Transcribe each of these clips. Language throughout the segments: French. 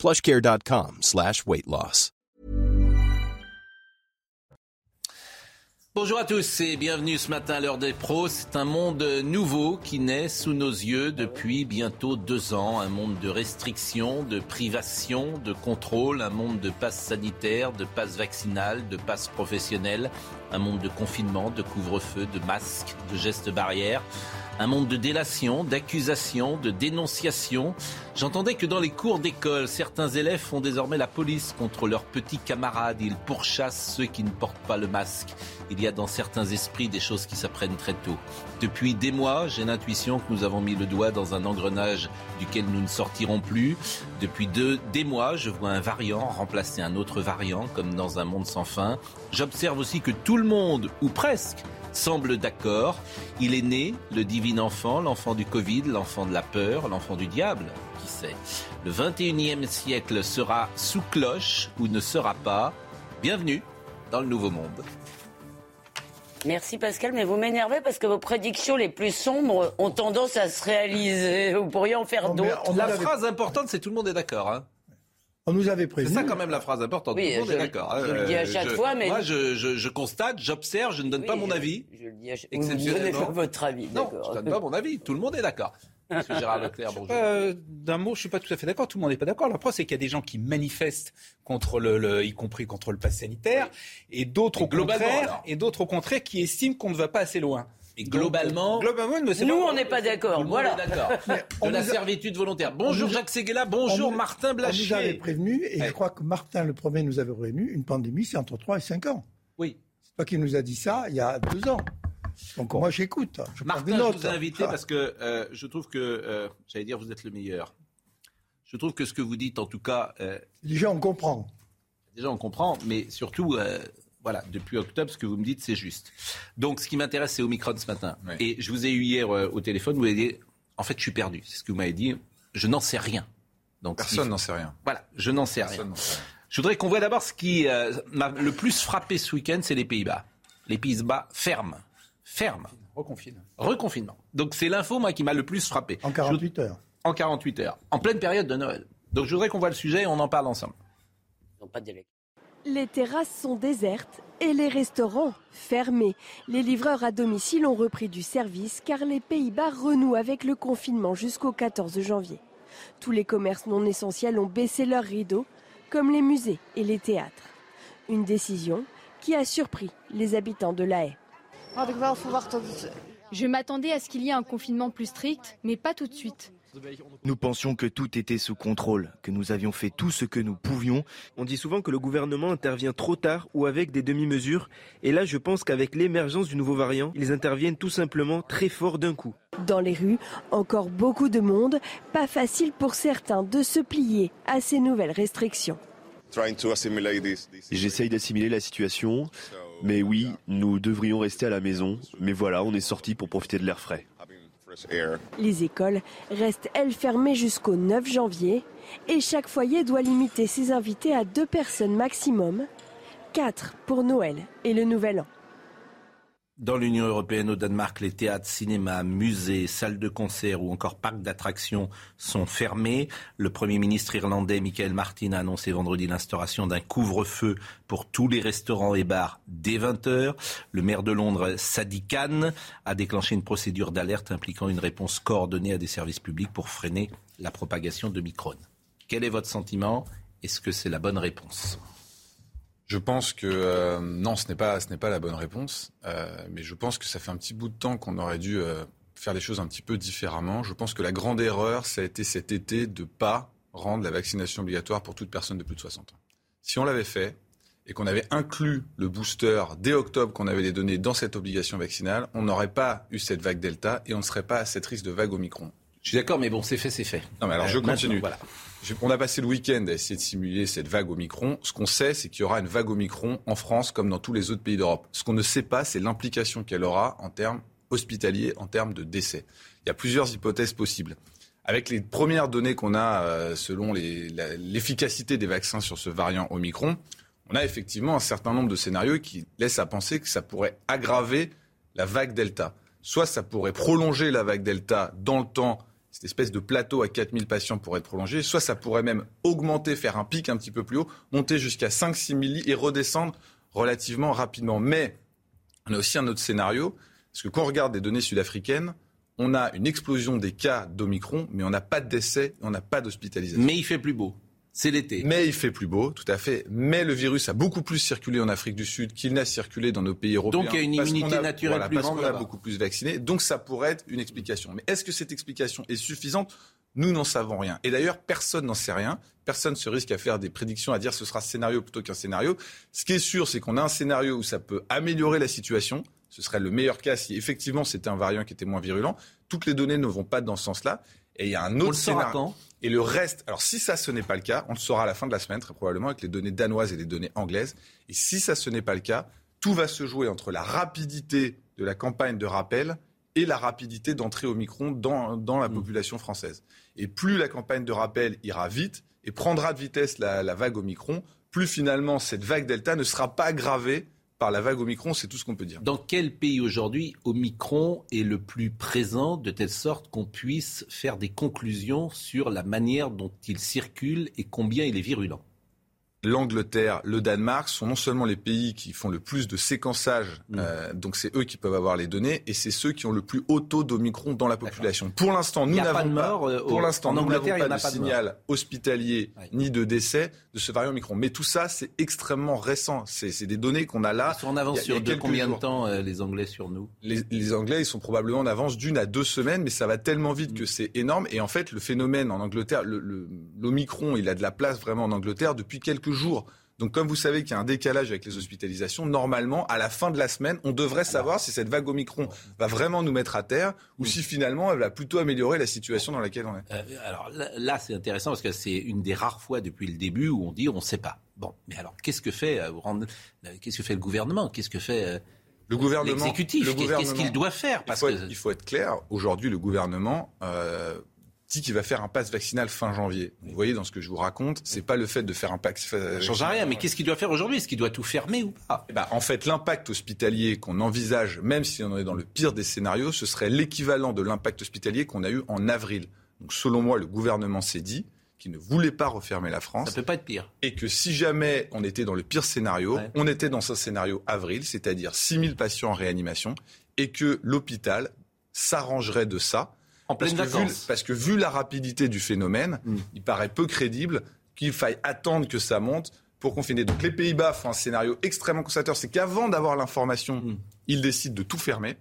plushcare.com slash. Bonjour à tous et bienvenue ce matin à l'heure des pros. C'est un monde nouveau qui naît sous nos yeux depuis bientôt deux ans. Un monde de restrictions, de privations, de contrôle, un monde de passes sanitaires, de passes vaccinales, de passes professionnelles, un monde de confinement, de couvre-feu, de masques, de gestes barrières. Un monde de délation, d'accusation, de dénonciation. J'entendais que dans les cours d'école, certains élèves font désormais la police contre leurs petits camarades. Ils pourchassent ceux qui ne portent pas le masque. Il y a dans certains esprits des choses qui s'apprennent très tôt. Depuis des mois, j'ai l'intuition que nous avons mis le doigt dans un engrenage duquel nous ne sortirons plus. Depuis deux, des mois, je vois un variant remplacer un autre variant, comme dans un monde sans fin. J'observe aussi que tout le monde, ou presque, semble d'accord. Il est né, le divin enfant, l'enfant du Covid, l'enfant de la peur, l'enfant du diable, qui sait. Le 21e siècle sera sous cloche ou ne sera pas. Bienvenue dans le nouveau monde. Merci Pascal, mais vous m'énervez parce que vos prédictions les plus sombres ont tendance à se réaliser. Vous pourriez en faire d'autres. La phrase importante, c'est tout le monde est d'accord. Hein. On nous avait prévenu. C'est ça quand même la phrase importante. Oui, tout le monde je- est d'accord. je le dis à chaque fois, mais- Moi, je, je- je constate, j'observe, je ne donne Oui, pas mon avis. Je le dis à chaque- Vous ne Exceptionnellement. donnez pas votre avis, Non, je donne pas mon avis. Tout le monde est d'accord. Monsieur Gérard Leclerc, bonjour. Euh, D'un mot, je suis pas tout à fait d'accord. Tout le monde n'est pas d'accord. La preuve, c'est qu'il y a des gens qui manifestent contre le, le- y compris contre le pass sanitaire, et d'autres au contraire, alors et d'autres au contraire qui estiment qu'on ne va pas assez loin. Et globalement, Globalement, mais c'est Nous, on n'est pas d'accord. Voilà. est d'accord. on De la a- servitude volontaire. Bonjour nous Jacques Séguéla, bonjour nous- Martin On nous avait Blachier. prévenu, et Ouais. je crois que Martin le premier nous avait prévenu, une pandémie, c'est entre 3 et 5 ans. Oui. C'est toi qui nous a dit ça il y a deux ans. Donc moi j'écoute. Je Martin, je vous ai invité parce que euh, je trouve que, euh, j'allais dire, vous êtes le meilleur. Je trouve que ce que vous dites, en tout cas, euh, Déjà on comprend. déjà on comprend, mais surtout, euh, voilà, depuis octobre, ce que vous me dites, c'est juste. Donc, ce qui m'intéresse, c'est Omicron ce matin. Oui. Et je vous ai eu hier euh, au téléphone, vous m'avez dit, en fait, je suis perdu. C'est ce que vous m'avez dit. Je n'en sais rien. Donc, Personne n'en sait rien. Voilà, je n'en sais rien. Je voudrais qu'on voit d'abord ce qui euh, m'a le plus frappé ce week-end, c'est les Pays-Bas. Les Pays-Bas ferment. Ferment. Reconfine. Reconfinement. Donc c'est l'info, moi, qui m'a le plus frappé. En 48 heures. En 48 heures. En pleine période de Noël. Donc je voudrais qu'on voit le sujet et on en parle ensemble. Ils n'ont pas d'élection. Les terrasses sont désertes et les restaurants fermés. Les livreurs à domicile ont repris du service car les Pays-Bas renouent avec le confinement jusqu'au 14 janvier. Tous les commerces non essentiels ont baissé leurs rideaux, comme les musées et les théâtres. Une décision qui a surpris les habitants de La Haye. Je m'attendais à ce qu'il y ait un confinement plus strict, mais pas tout de suite. Nous pensions que tout était sous contrôle, que nous avions fait tout ce que nous pouvions. On dit souvent que le gouvernement intervient trop tard ou avec des demi-mesures. Et là, je pense qu'avec l'émergence du nouveau variant, ils interviennent tout simplement très fort d'un coup. Dans les rues, encore beaucoup de monde, pas facile pour certains de se plier à ces nouvelles restrictions. J'essaye d'assimiler la situation, mais oui, nous devrions rester à la maison. Mais voilà, on est sorti pour profiter de l'air frais. Les écoles restent, elles, fermées jusqu'au 9 janvier. Et chaque foyer doit limiter ses invités à deux personnes maximum, quatre pour Noël et le Nouvel An. Dans l'Union européenne, au Danemark, les théâtres, cinémas, musées, salles de concert ou encore parcs d'attractions sont fermés. Le Premier ministre irlandais Michael Martin a annoncé vendredi l'instauration d'un couvre-feu pour tous les restaurants et bars dès 20h. Le maire de Londres, Sadiq Khan, a déclenché une procédure d'alerte impliquant une réponse coordonnée à des services publics pour freiner la propagation de Micron. Quel est votre sentiment? Est-ce que c'est la bonne réponse? Je pense que euh, non, ce n'est pas, ce n'est pas la bonne réponse. Euh, mais je pense que ça fait un petit bout de temps qu'on aurait dû euh, faire les choses un petit peu différemment. Je pense que la grande erreur, ça a été cet été de pas rendre la vaccination obligatoire pour toute personne de plus de 60 ans. Si on l'avait fait et qu'on avait inclus le booster dès octobre, qu'on avait les données dans cette obligation vaccinale, on n'aurait pas eu cette vague Delta et on ne serait pas à cette risque de vague Omicron. Je suis d'accord, mais bon, c'est fait, c'est fait. Non, mais alors je continue. voilà. On a passé le week-end à essayer de simuler cette vague Omicron. Ce qu'on sait, c'est qu'il y aura une vague Omicron en France comme dans tous les autres pays d'Europe. Ce qu'on ne sait pas, c'est l'implication qu'elle aura en termes hospitaliers, en termes de décès. Il y a plusieurs hypothèses possibles. Avec les premières données qu'on a euh, selon l'efficacité des vaccins sur ce variant Omicron, on a effectivement un certain nombre de scénarios qui laissent à penser que ça pourrait aggraver la vague Delta. Soit ça pourrait prolonger la vague Delta dans le temps, cette espèce de plateau à 4000 patients pourrait être prolongé, soit ça pourrait même augmenter, faire un pic un petit peu plus haut, monter jusqu'à 5-6 000 lits et redescendre relativement rapidement. Mais on a aussi un autre scénario, parce que quand on regarde des données sud-africaines, on a une explosion des cas d'Omicron, mais on n'a pas de décès, on n'a pas d'hospitalisation. Mais il fait plus beau. C'est l'été. Mais il fait plus beau, tout à fait. Mais le virus a beaucoup plus circulé en Afrique du Sud qu'il n'a circulé dans nos pays européens. Donc il y a une immunité naturelle plus parce grande. Parce qu'on a beaucoup plus vaccinés. Donc ça pourrait être une explication. Mais est-ce que cette explication est suffisante? Nous n'en savons rien. Et d'ailleurs, personne n'en sait rien. Personne se risque à faire des prédictions, à dire ce sera scénario plutôt qu'un scénario. Ce qui est sûr, c'est qu'on a un scénario où ça peut améliorer la situation. Ce serait le meilleur cas si effectivement c'était un variant qui était moins virulent. Toutes les données ne vont pas dans ce sens-là. Et il y a un autre scénario. Et le reste, alors si ça ce n'est pas le cas, on le saura à la fin de la semaine très probablement avec les données danoises et les données anglaises. Et si ça ce n'est pas le cas, tout va se jouer entre la rapidité de la campagne de rappel et la rapidité d'entrée au micron dans, dans la mmh. population française. Et plus la campagne de rappel ira vite et prendra de vitesse la, la vague Omicron, plus finalement cette vague Delta ne sera pas aggravée par la vague Omicron, c'est tout ce qu'on peut dire. Dans quel pays aujourd'hui Omicron est le plus présent de telle sorte qu'on puisse faire des conclusions sur la manière dont il circule et combien il est virulent? l'Angleterre, le Danemark sont non seulement les pays qui font le plus de séquençage, mm. euh, donc c'est eux qui peuvent avoir les données, et c'est ceux qui ont le plus haut taux d'Omicron dans la population. Pour l'instant, nous n'avons pas, de mort, euh, pour l'instant, nous n'avons pas de signal hospitalier ni de décès de ce variant Omicron. Mais tout ça, c'est extrêmement récent. C'est des données qu'on a là. Ils sont en avance sur de combien de temps euh, les Anglais sur nous? Les, les, Anglais, ils sont probablement en avance d'une à deux semaines, mais ça va tellement vite que mm. c'est énorme. Et en fait, le phénomène en Angleterre, l'Omicron, il a de la place vraiment en Angleterre depuis quelques jours. Donc, comme vous savez qu'il y a un décalage avec les hospitalisations, normalement, à la fin de la semaine, on devrait savoir si cette vague Omicron va vraiment nous mettre à terre ou si finalement elle va plutôt améliorer la situation dans laquelle on est. Euh, alors là, c'est intéressant parce que c'est une des rares fois depuis le début où on dit on ne sait pas. Bon, mais alors qu'est-ce que fait, euh, qu'est-ce que fait le gouvernement? Qu'est-ce que fait euh, le gouvernement, l'exécutif? Qu'est-ce qu'il doit faire? Parce il, faut être, il, faut être, clair. Aujourd'hui, le gouvernement dit qu'il va faire un pass vaccinal fin janvier. Vous voyez, dans ce que je vous raconte, c'est pas le fait de faire un pass. Ça change rien, mais qu'est-ce qu'il doit faire aujourd'hui? Est-ce qu'il doit tout fermer ou pas? Ben, En fait, l'impact hospitalier qu'on envisage, même si on est dans le pire des scénarios, ce serait l'équivalent de l'impact hospitalier qu'on a eu en avril. Donc, selon moi, le gouvernement s'est dit qu'il ne voulait pas refermer la France. Ça peut pas être pire. Et que si jamais on était dans le pire scénario, on était dans ce scénario avril, c'est-à-dire 6000 patients en réanimation, et que l'hôpital s'arrangerait de ça parce, que vu, parce que vu la rapidité du phénomène, mm. il paraît peu crédible qu'il faille attendre que ça monte pour confiner. Donc les Pays-Bas font un scénario extrêmement conservateur. C'est qu'avant d'avoir l'information, mm. ils décident de tout fermer.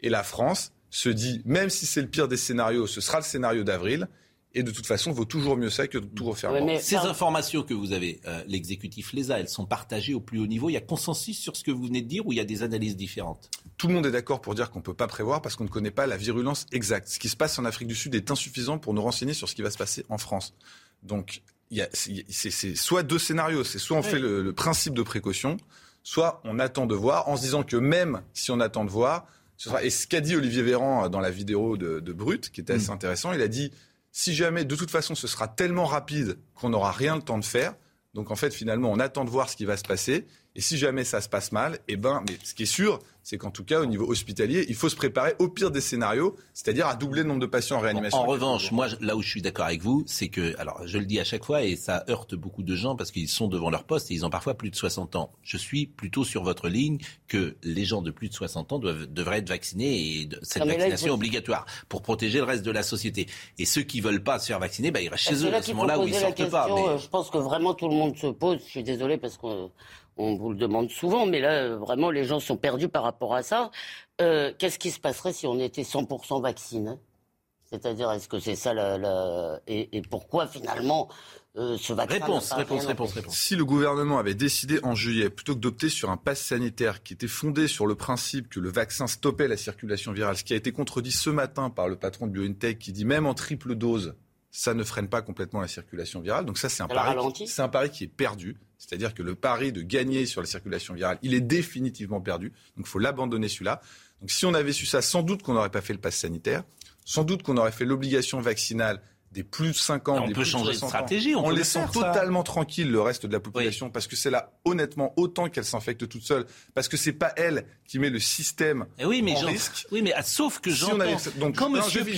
Et la France se dit, même si c'est le pire des scénarios, ce sera le scénario d'avril. Et de toute façon, vaut toujours mieux ça que de tout refermer. Ces informations que vous avez, euh, l'exécutif les a, elles sont partagées au plus haut niveau. Il y a consensus sur ce que vous venez de dire ou il y a des analyses différentes? Tout le monde est d'accord pour dire qu'on ne peut pas prévoir parce qu'on ne connaît pas la virulence exacte. Ce qui se passe en Afrique du Sud est insuffisant pour nous renseigner sur ce qui va se passer en France. Donc, c'est soit deux scénarios. C'est soit on fait le, principe de précaution, soit on attend de voir en se disant que même si on attend de voir, ce sera, et ce qu'a dit Olivier Véran dans la vidéo de, de Brut, qui était assez mm. intéressant, il a dit si jamais, de toute façon, ce sera tellement rapide qu'on n'aura rien le temps de faire, donc en fait, finalement, on attend de voir ce qui va se passer. Et si jamais ça se passe mal, eh ben, mais ce qui est sûr, c'est qu'en tout cas, au niveau hospitalier, il faut se préparer au pire des scénarios, c'est-à-dire à doubler le nombre de patients en réanimation. En, revanche, moi, là où je suis d'accord avec vous, c'est que, alors, je le dis à chaque fois, et ça heurte beaucoup de gens parce qu'ils sont devant leur poste et ils ont parfois plus de 60 ans. Je suis plutôt sur votre ligne que les gens de plus de 60 ans doivent, devraient être vaccinés et cette vaccination obligatoire pour protéger le reste de la société. Et ceux qui veulent pas se faire vacciner, bah, ils restent chez eux à ce moment-là où ils sortent pas. Mais... Je pense que vraiment tout le monde se pose. Je suis désolé parce que on vous le demande souvent, mais là, vraiment, les gens sont perdus par rapport à ça. Euh, qu'est-ce qui se passerait si on était 100% vacciné? C'est-à-dire, est-ce que c'est ça la, Et, pourquoi finalement euh, ce vaccin Réponse, réponse, réponse, réponse. Si le gouvernement avait décidé en juillet, plutôt que d'opter sur un pass sanitaire qui était fondé sur le principe que le vaccin stoppait la circulation virale, ce qui a été contredit ce matin par le patron de BioNTech qui dit même en triple dose, ça ne freine pas complètement la circulation virale. Donc ça, c'est un, un pari qui est perdu. C'est-à-dire que le pari de gagner sur la circulation virale, il est définitivement perdu. Donc il faut l'abandonner celui-là. Donc si on avait su ça, sans doute qu'on n'aurait pas fait le pass sanitaire, sans doute qu'on aurait fait l'obligation vaccinale des plus de 50 On des peut plus de changer de 60 ans, stratégie, on en laissant ça. totalement tranquille le reste de la population, parce que c'est là, honnêtement, autant qu'elle s'infecte toute seule, parce que c'est pas elle qui met le système Eh oui, mais en risque. oui, mais ah, sauf que Si j'entends. avait- donc, quand non, Monsieur je finis,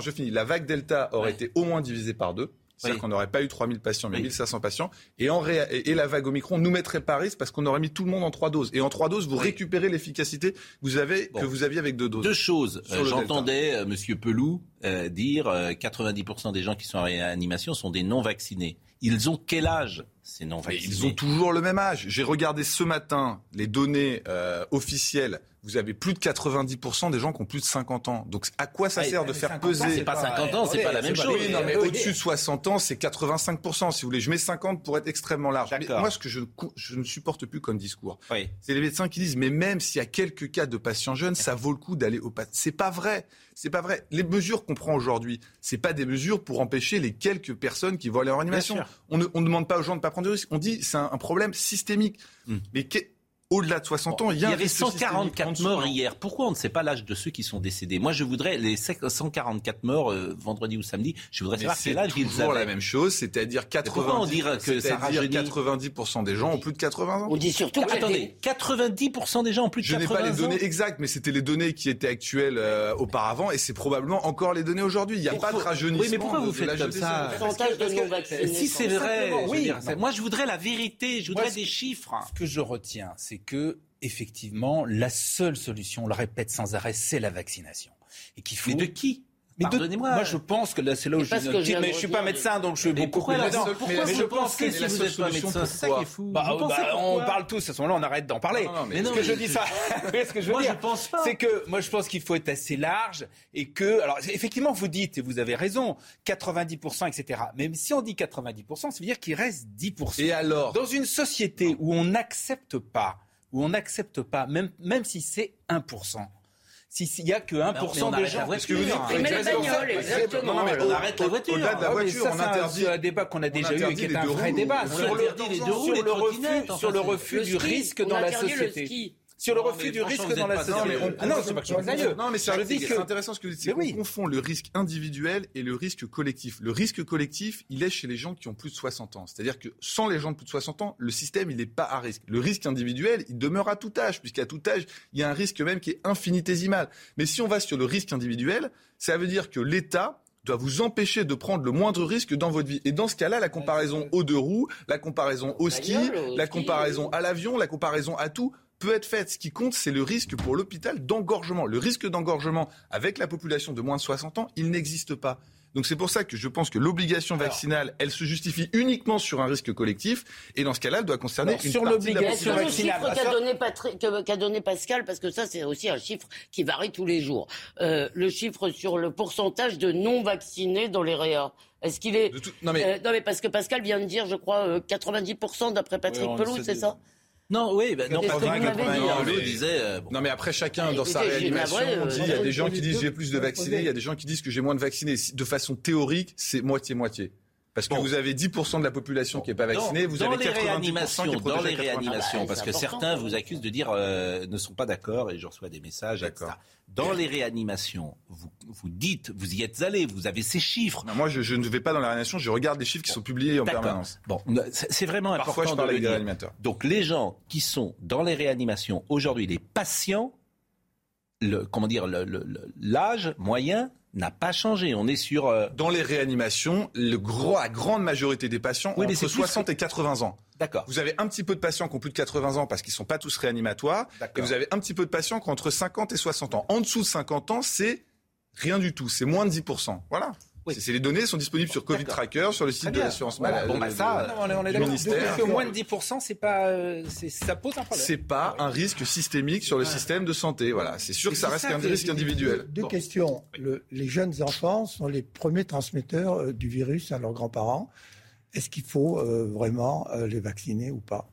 je finis je. La vague Delta aurait Ouais. été au moins divisée par deux. C'est-à-dire Oui. qu'on n'aurait pas eu 3000 patients, mais Oui. 1500 patients. Et, en ré- et, la vague Omicron nous mettrait pas à risque parce qu'on aurait mis tout le monde en trois doses. Et en trois doses, vous Oui. récupérez l'efficacité que vous avez, Bon. que vous aviez avec deux doses. Deux choses. Euh, J'entendais euh, Monsieur Pelou euh, dire euh, 90% des gens qui sont en réanimation sont des non vaccinés. Ils ont quel âge? Ces ils ont toujours le même âge. J'ai regardé ce matin les données euh, officielles. Vous avez plus de 90% des gens qui ont plus de 50 ans. Donc à quoi ça sert de faire 50 ans, peser C'est pas 50 ans, c'est pas la même chose. Oui, non, mais Oui. au-dessus de 60 ans, c'est 85%, si vous voulez. Je mets 50 pour être extrêmement large. Mais moi, ce que je, ne je ne supporte plus comme discours, Oui. c'est les médecins qui disent, mais même s'il y a quelques cas de patients jeunes, ça vaut le coup d'aller au pat. C'est pas vrai. C'est pas vrai. Les mesures qu'on prend aujourd'hui, c'est pas des mesures pour empêcher les quelques personnes qui vont aller en réanimation. On ne on ne demande pas aux gens de pas prendre de risques. On dit, c'est un, un problème systémique. Hmm. Mais au-delà de 60 ans, il Il y y a un avait risque systémique en 144 dessous. morts hier. Pourquoi on ne sait pas l'âge de ceux qui sont décédés? Moi, je voudrais les 144 morts euh, vendredi ou samedi. Je voudrais Mais savoir c'est quel âge ils toujours la avaient. même chose, c'est-à-dire 80, pourquoi on dirait que ça c'est-à-dire rajeunit 90% des gens ont plus de 80 ans? On dit surtout que Attendez, 90% des gens ont plus de Je n'ai 80 pas les ans. données exactes, mais c'était les données qui étaient actuelles euh, auparavant, et c'est probablement encore les données aujourd'hui. Il n'y a Pourquoi- pas de rajeunissement. Oui, mais pourquoi de- vous faites comme ça? Si c'est vrai, c'est- moi je voudrais la vérité, je voudrais des chiffres. Ce que je retiens, c'est que effectivement, la seule solution, on le répète sans arrêt, c'est la vaccination. Et qu'il faut. Mais de qui? Mais de- Pardonnez-moi. Moi, je pense que là, c'est là où je que je mais je suis pas médecin, donc je suis Mais beaucoup plus dedans. mais je pense que si c'est vous seule n'êtes pas solution, médecin C'est ça qui est fou. Bah, bah, on parle tous, à ce moment-là, on arrête d'en parler. Non, non, mais- Mais non, ce que je mais- dis ça, Vous voyez ce que je veux Moi, dire je pense pas. C'est que moi, je pense qu'il faut être assez large et que, alors, effectivement, vous dites, et vous avez raison, 90%, etc. Mais si on dit 90%, ça veut dire qu'il reste 10%. Et alors? Dans une société où on n'accepte pas, où on n'accepte pas, même, même si c'est 1%, s'il n'y a que 1% on des gens. voiture. vous dites- exactement. Non, mais On arrête la voiture. Au-delà de la Ah oui, voiture, ça, on c'est un- interdit. c'est un débat qu'on a déjà eu et qui est un vrai roues. débat. On Sur le, interdit les deux roues, sur les le refus, trottinettes, sur le enfin, refus Le du risque dans la interdit le société. Sur le Non, refus du risque dans la société. Ah non, c'est pas que. Non, mais c'est intéressant ce que vous dites. Oui. confond le risque individuel et le risque collectif. Le risque collectif, il est chez les gens qui ont plus de 60 ans. C'est-à-dire que sans les gens de plus de 60 ans, le système, il n'est pas à risque. Le risque individuel, il demeure à tout âge, puisqu'à tout âge, il y a un risque même qui est infinitésimal. Mais si on va sur le risque individuel, ça veut dire que l'État doit vous empêcher de prendre le moindre risque dans votre vie. Et dans ce cas-là, la comparaison aux deux roues, la comparaison au ski, la comparaison oui. à l'avion, la comparaison à tout peut être faite. Ce qui compte, c'est le risque pour l'hôpital d'engorgement. Le risque d'engorgement avec la population de moins de 60 ans, il n'existe pas. Donc c'est pour ça que je pense que l'obligation vaccinale, elle se justifie uniquement sur un risque collectif, et dans ce cas-là, elle doit concerner Alors, une sur partie de la l'obligation population. le vaccinale, chiffre qu'a donné, qu'a donné Pascal, parce que ça c'est aussi un chiffre qui varie tous les jours, euh, le chiffre sur le pourcentage de non vaccinés dans les réas. Est-ce qu'il est... Tout- Non mais Euh, non mais parce que Pascal vient de dire, je crois, euh, 90% d'après Patrick essaie c'est ça? Non, oui, non, Qu'est-ce pas que vous vrai, m'avez dit, 80, Pelou Mais- disait, euh, bon. Non mais après chacun dans sa réanimation euh, dit il y a des gens qui disent j'ai plus de vaccinés, il y a des gens qui disent que j'ai moins de vaccinés. De façon théorique, c'est moitié moitié. Parce que Bon. vous avez 10% de la population qui n'est pas Dans- vaccinée, vous dans avez les 90% qui est dans les 80%. réanimations, parce que certains vous accusent de dire euh, ne sont pas d'accord et je reçois des messages. Etc. Dans les réanimations, vous, vous dites, vous y êtes allé, vous avez ces chiffres. Non, moi, je, je ne vais pas dans la réanimation, je regarde les chiffres qui sont publiés en permanence. Bon, c'est vraiment Parfois, important je parle de avec des réanimateurs. Donc les gens qui sont dans les réanimations aujourd'hui, les patients, le, comment dire, le- le- le- l'âge moyen n'a pas changé. On est sur euh, Dans les réanimations, le gros, la grande majorité des patients Oui, ont entre c'est plus 60 et 80 ans. d'accord. Vous avez un petit peu de patients qui ont plus de 80 ans parce qu'ils ne sont pas tous réanimatoires. Et vous avez un petit peu de patients qui ont entre 50 et 60 ans. En dessous de 50 ans, c'est rien du tout. C'est moins de 10%. Voilà. Oui. C'est- les données sont disponibles sur Covid. Tracker, sur le site de l'assurance Voilà. maladie. Bon, bah, ça, Non, on est, on est du d'accord. que moins de 10%, c'est pas, euh, ça pose un problème. C'est pas un risque systémique sur le système de santé. Voilà. C'est sûr que ça reste ça un que- risque individuel. Deux questions. Le- les jeunes enfants sont les premiers transmetteurs euh, du virus à leurs grands-parents. Est-ce qu'il faut euh, vraiment euh, les vacciner ou pas?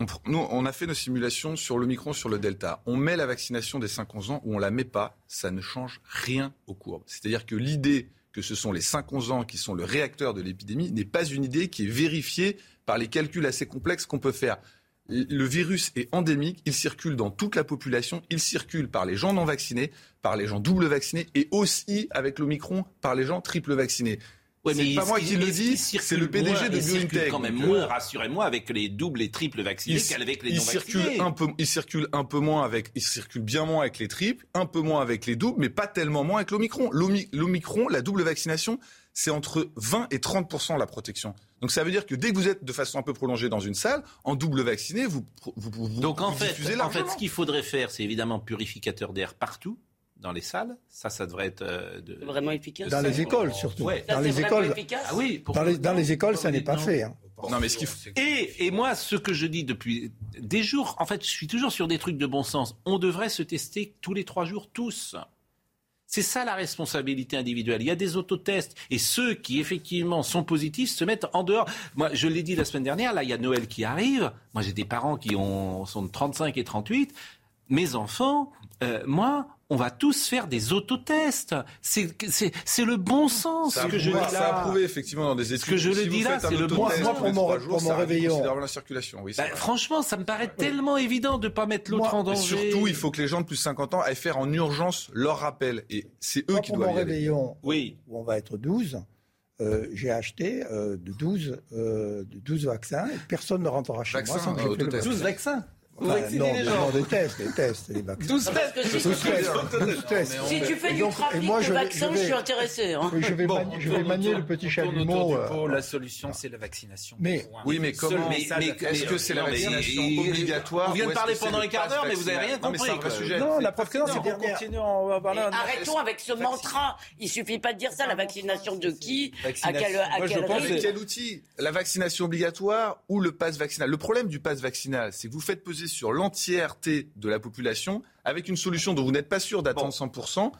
On pr- nous, on a fait nos simulations sur le micron, sur le delta. On met la vaccination des 5-11 ans ou on la met pas, ça ne change rien aux courbes. C'est-à-dire que l'idée que ce sont les 5-11 ans qui sont le réacteur de l'épidémie n'est pas une idée qui est vérifiée par les calculs assez complexes qu'on peut faire. Le virus est endémique, il circule dans toute la population, il circule par les gens non vaccinés, par les gens double vaccinés et aussi avec l'Omicron par les gens triple vaccinés. Ouais, c'est pas moi qui le dis, c'est le PDG de il circule BioNTech. quand même moins, rassurez-moi, avec les doubles et triples vaccinés il, qu'avec les il non circule vaccinés. un peu, il circule un peu moins avec, il circule bien moins avec les triples, un peu moins avec les doubles, mais pas tellement moins avec l'Omicron. L'Omi- L'Omicron, la double vaccination, c'est entre 20 et 30 la protection. Donc ça veut dire que dès que vous êtes de façon un peu prolongée dans une salle, en double vacciné, vous, vous, vous- vous- Donc en vous fait, diffusez en fait, ce qu'il faudrait faire, c'est évidemment purificateur d'air partout dans les salles. Ça, ça devrait être euh, de- Vraiment efficace. Dans les écoles, surtout. Ouais. Ça, Dans les écoles, efficace Ah oui. dans les, dans les écoles, ça n'est pas Non. fait. hein. Non, mais ce qu'il faut, Et, et moi, ce que je dis depuis des jours, en fait, je suis toujours sur des trucs de bon sens. On devrait se tester tous les trois jours, tous. C'est ça la responsabilité individuelle. Il y a des autotests. Et ceux qui, effectivement, sont positifs se mettent en dehors. Moi, je l'ai dit la semaine dernière, là, il y a Noël qui arrive. Moi, j'ai des parents qui ont, sont de 35 et 38. Mes enfants, euh, moi, on va tous faire des autotests. C'est le bon sens ça a, que je dis prouvé, ça a là. prouvé effectivement dans des études. que je le Si dis là, c'est le bon sens. Moi, pour mon- mon réveillon. la circulation. Oui, Bah, franchement, ça me paraît tellement évident de ne pas mettre l'autre en danger. surtout, il faut que les gens de plus de 50 ans aillent faire en urgence leur rappel. Et c'est eux Moi, qui pour mon doivent aller. réveillon, Oui. où on va être 12, euh, j'ai acheté euh, de, 12, euh, de 12 vaccins et personne ne rentrera chez Vaccins, moi sans que euh, j'ai fait le autotest. vaccin. 12 vaccins. Vous Enfin, vaccinez non, les non, gens. des tests, des tests, des vaccins. 12 Parce que si, 12 tu, tests, 12 tests. si tu fais du donc- trafic moi, de je vais- vaccins, je je, vais- suis intéressé. hein. Oui, je vais, Bon, je manier autour- le petit chalumeau. euh. La solution, c'est la vaccination. Mais-. Oui, mais comment- mais-. Est-ce que c'est la vaccination obligatoire on vient de parler pendant un quart d'heure, mais vous avez rien compris. Non, la preuve que non, c'est qu'on continue, arrêtons avec ce mantra. Il suffit pas de dire ça. La vaccination de qui? À quel, à Moi, je quel pense rythme Avec quel outil? La vaccination obligatoire ou le pass vaccinal? Le problème du pass vaccinal, c'est que vous faites peser sur l'entièreté de la population, avec une solution dont vous n'êtes pas sûr d'atteindre 100%,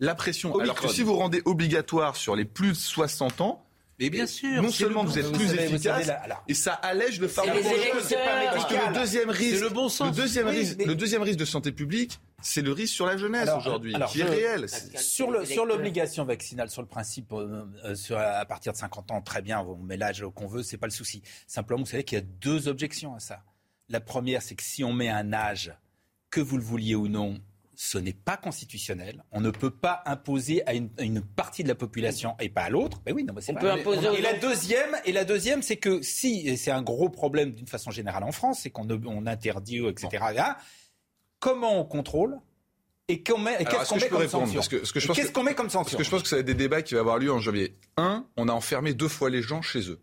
la pression. Alors que Omicron. si vous rendez obligatoire sur les plus de 60 ans, Mais bien sûr. non seulement bon vous êtes plus efficace, savez, là, alors- et ça allège le fardeau. Parce que le deuxième risque, le bon sens. deuxième Oui, risque, mais- le deuxième risque de santé publique, c'est le risque sur la jeunesse aujourd'hui, qui est je- réel. Sur le- sur l'obligation vaccinale, sur le principe, euh, euh, sur- à partir de 50 ans, très bien, on met l'âge qu'on veut, c'est pas le souci. Simplement, vous savez qu'il y a deux objections à ça. La première, c'est que si on met un âge, que vous le vouliez ou non, ce n'est pas constitutionnel. On ne peut pas imposer à une, à une partie de la population et pas à l'autre. Ben oui, non, mais c'est On pas- peut imposer Et la deuxième, et la deuxième, c'est que si, et c'est un gros problème d'une façon générale en France, c'est qu'on on interdit, etc. là, comment on contrôle et, qu'on met- qu'est-ce est-ce qu'on que je met peux comme répondre sanction Parce Qu'est-ce que- qu'on met comme Parce sanction que je pense que ça va être des débats qui vont avoir lieu en janvier. Un, on a enfermé deux fois les gens chez eux.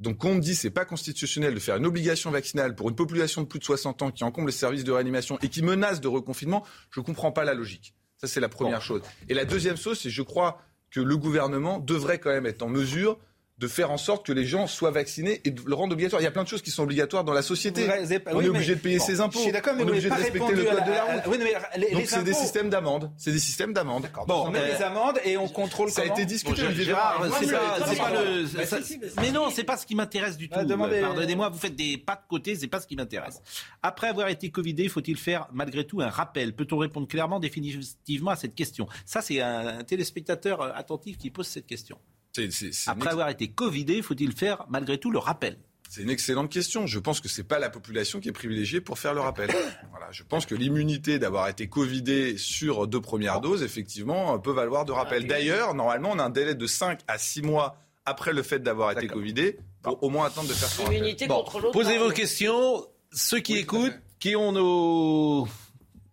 Donc, quand on me dit c'est pas constitutionnel de faire une obligation vaccinale pour une population de plus de 60 ans qui encombre les services de réanimation et qui menace de reconfinement, je comprends pas la logique. Ça, c'est la première chose. Et la deuxième chose, c'est je crois que le gouvernement devrait quand même être en mesure de faire en sorte que les gens soient vaccinés et de le rendre obligatoire. Il y a plein de choses qui sont obligatoires dans la société. Vous on oui, est mais- obligé de payer bon, ses impôts. Je suis d'accord, mais on vous est n'avez obligé pas de respecter le code à de la route. Oui, mais les, Donc les c'est des systèmes d'amende. C'est des systèmes d'amende. Bon, on met les amendes et on contrôle Ça a été discuté. Bon, Gérard, c'est mais pas, comment c'est pas ça le. Bah, ça- si, si, mais- mais non, c'est pas ce qui m'intéresse du tout. Ah, demandez- Pardonnez-moi, vous faites des pas de côté, c'est pas ce qui m'intéresse. Après avoir été covidé, faut-il faire malgré tout un rappel? Peut-on répondre clairement, définitivement à cette question? Ça, c'est un, un téléspectateur euh, attentif qui pose cette question. C'est- c'est- c'est une Après avoir été covidé, faut-il faire malgré tout le rappel? C'est une excellente question. Je pense que c'est pas la population qui est privilégiée pour faire le rappel. Voilà, je pense que l'immunité d'avoir été covidé sur deux premières doses, effectivement, peut valoir de rappel. D'ailleurs, normalement, on a un délai de 5 à 6 mois après le fait d'avoir été covidé pour au moins attendre de faire son rappel. Immunité Bon, contre l'autre. posez vos questions. Ceux qui Oui, écoutent, qui ont nos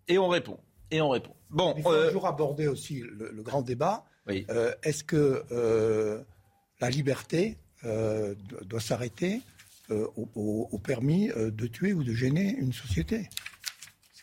et on répond. Et on répond. Bon, Il faut euh, toujours aborder aussi le, le grand débat. Euh, Est-ce que euh, la liberté euh, do- doit s'arrêter au, permis de tuer ou de gêner une société?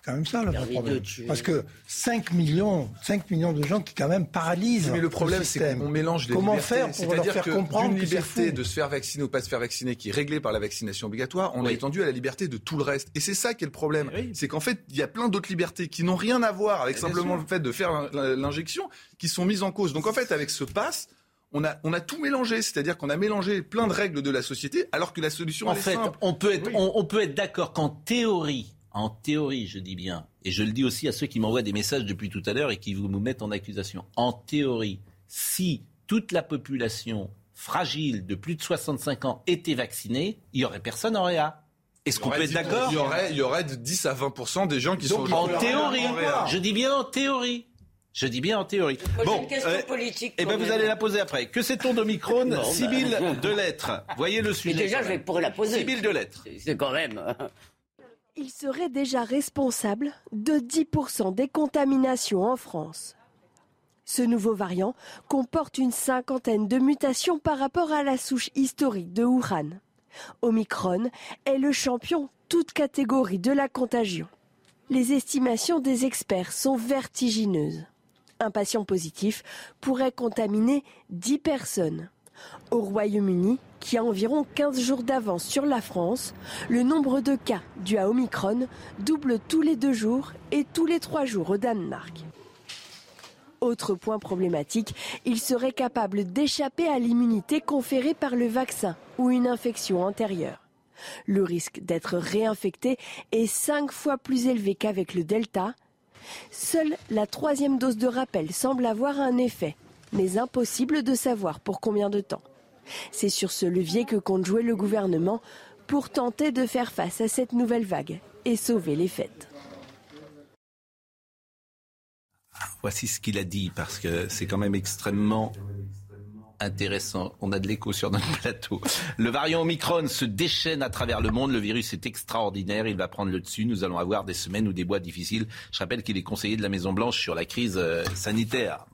Quand même ça le vrai problème. Parce que 5 millions, 5 millions de gens qui quand même paralysent Mais le problème, c'est système. qu'on mélange les Comment libertés. faire pour leur faire que comprendre c'est liberté de se faire vacciner ou pas se faire vacciner, qui est réglée par la vaccination obligatoire, on a Oui. étendu à la liberté de tout le reste. Et c'est ça qui est le problème. Oui. C'est qu'en fait, il y a plein d'autres libertés qui n'ont rien à voir avec Bien simplement sûr. le fait de faire l'in- l'injection, qui sont mises en cause. Donc en fait, avec ce pass, on a, on a tout mélangé. C'est-à-dire qu'on a mélangé plein de règles de la société, alors que la solution En elle est fait, simple. on peut être, Oui. on, on peut être d'accord qu'en théorie, en théorie, je dis bien, et je le dis aussi à ceux qui m'envoient des messages depuis tout à l'heure et qui vous nous mettent en accusation. En théorie, si toute la population fragile de plus de 65 ans était vaccinée, il n'y aurait personne en réa. Est-ce qu'on peut être d'accord Il y aurait, il y aurait de 10 à 20 des gens qui Donc, sont en théorie, je dis bien en théorie. Je dis bien en théorie. Bon, une question politique. Eh ben vous allez la poser après. Que sait-on d'Omicron bah, Sibylle non. de lettres. Voyez le Mais sujet. déjà, quand je vais pour la poser. Sibylle de lettres. C'est quand même. Il serait déjà responsable de 10% des contaminations en France. Ce nouveau variant comporte une cinquantaine de mutations par rapport à la souche historique de Wuhan. Omicron est le champion toute catégorie de la contagion. Les estimations des experts sont vertigineuses. Un patient positif pourrait contaminer 10 personnes. Au Royaume-Uni, qui a environ 15 jours d'avance sur la France, le nombre de cas dus à Omicron double tous les deux jours et tous les trois jours au Danemark. Autre point problématique, il serait capable d'échapper à l'immunité conférée par le vaccin ou une infection antérieure. Le risque d'être réinfecté est cinq fois plus élevé qu'avec le Delta. Seule la troisième dose de rappel semble avoir un effet, mais impossible de savoir pour combien de temps. C'est sur ce levier que compte jouer le gouvernement pour tenter de faire face à cette nouvelle vague et sauver les fêtes. Voici ce qu'il a dit parce que c'est quand même extrêmement intéressant. On a de l'écho sur notre plateau. Le variant Omicron se déchaîne à travers le monde. Le virus est extraordinaire. Il va prendre le dessus. Nous allons avoir des semaines ou des mois difficiles. Je rappelle qu'il est conseiller de la Maison Blanche sur la crise euh, sanitaire.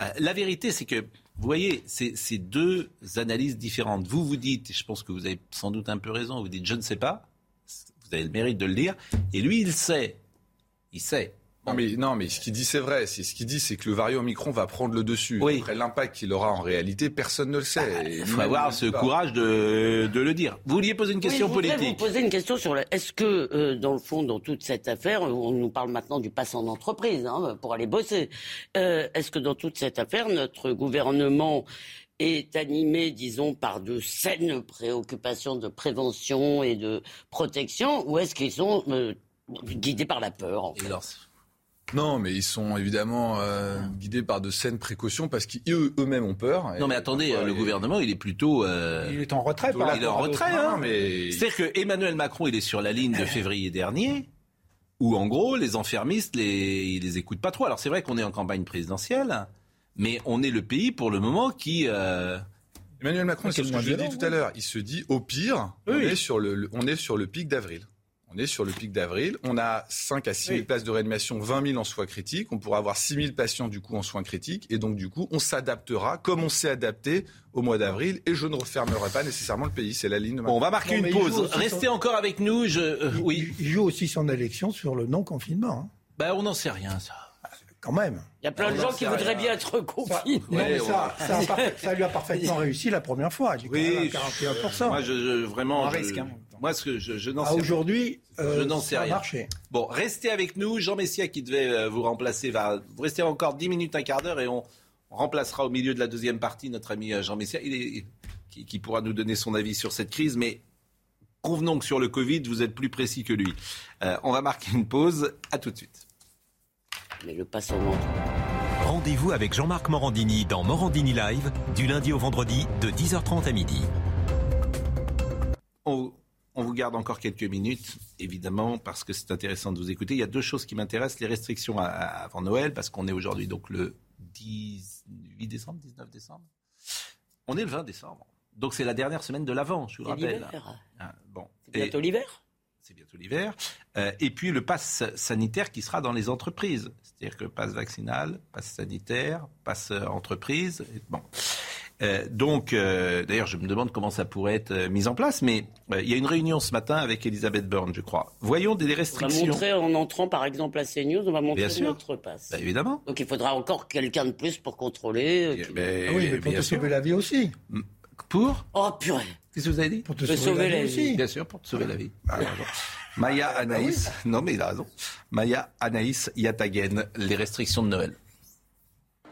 Euh, la vérité, c'est que, vous voyez, c'est deux analyses différentes. Vous, vous dites, et je pense que vous avez sans doute un peu raison, vous dites, je ne sais pas. Vous avez le mérite de le dire. Et lui, il sait. Il sait. Non mais, non, mais ce qu'il dit, c'est vrai. C'est ce qu'il dit, c'est que le variant Omicron va prendre le dessus. Oui. Après, l'impact qu'il aura en réalité, personne ne le sait. Et Il faut avoir ce pas. courage de, de le dire. Vous vouliez poser une question Oui, je politique vous poser une question sur le. Est-ce que, euh, dans le fond, dans toute cette affaire, on nous parle maintenant du pass en entreprise hein, pour aller bosser. Euh, Est-ce que dans toute cette affaire, notre gouvernement est animé, disons, par de saines préoccupations de prévention et de protection, ou est-ce qu'ils sont euh, guidés par la peur en fait? Non, mais ils sont évidemment euh, guidés par de saines précautions parce qu'eux eux-mêmes ont peur. Non mais attendez, parfois, le gouvernement, il est plutôt... euh, Il est en retrait par il est en retrait. hein. Mais C'est-à-dire que Emmanuel Macron, il est sur la ligne de février dernier, où en gros, les enfermistes, les, ils les écoutent pas trop. Alors c'est vrai qu'on est en campagne présidentielle, mais on est le pays pour le moment qui... euh, Emmanuel Macron, c'est ce que je l'ai dit tout à l'heure. Il se dit, au pire, on, est sur le, le- on est sur le pic d'avril. On est sur le pic d'avril. On a 5 à 6 000 Oui. places de réanimation, 20 000 en soins critiques. On pourra avoir 6 000 patients du coup en soins critiques. Et donc du coup, on s'adaptera comme on s'est adapté au mois d'avril. Et je ne refermerai pas nécessairement le pays. C'est la ligne de Bon, on va marquer Non, une pause. Restez son- encore avec nous. Je, euh, Il- oui, Il, joue aussi son élection sur le non-confinement, hein, bah, on n'en sait rien, ça. quand même. Il y a plein de gens en qui voudraient rien. bien être confinés. Ça, ça, lui a parfaitement réussi la première fois. Oui, même à 41%. Moi, je, je- vraiment, Un je- risque, hein. Moi, ce que je, je n'en sais rien. aujourd'hui, euh, Je n'en sais ça a rien. marché. Bon, restez avec nous. Jean Messia, qui devait euh, vous remplacer, va vous rester encore 10 minutes, un quart d'heure, et on remplacera au milieu de la deuxième partie notre ami euh, Jean Messia, il est, qui, qui pourra nous donner son avis sur cette crise. Mais convenons que sur le Covid, vous êtes plus précis que lui. Euh, on va marquer une pause. À tout de suite. Mais le pass en entreprise. Rendez-vous avec Jean-Marc Morandini dans Morandini Live du lundi au vendredi de 10h30 à midi. On, on vous garde encore quelques minutes, évidemment, parce que c'est intéressant de vous écouter. Il y a deux choses qui m'intéressent. Les restrictions à- à- avant Noël, parce qu'on est aujourd'hui donc le 18 décembre, 19 décembre. On est le 20 décembre. Donc c'est la dernière semaine de l'Avent, je vous le rappelle. Ah, bon. C'est bientôt l'hiver. C'est bientôt l'hiver. Euh, et puis le pass sanitaire qui sera dans les entreprises. C'est-à-dire que passe vaccinal, passe sanitaire, passe euh, entreprise. et Bon. Euh, donc, euh, d'ailleurs, je me demande comment ça pourrait être euh, mis en place, mais euh, il y a une réunion ce matin avec Elisabeth Borne, je crois. Voyons des On va restrictions. montrer en entrant par exemple à CNews, on va montrer Bien sûr. notre passe. Bah, évidemment. Donc il faudra encore quelqu'un de plus pour contrôler. euh, Eh qui- ben, Ah oui, mais pour te sauver la vie aussi. Pour? Oh purée Qu'est-ce que vous avez dit? Pour te Te sauver, la vie aussi. Bien sûr, pour te sauver la vie. Maya Anaïs, non mais il a raison. Maya Anaïs Yatagen, les restrictions de Noël.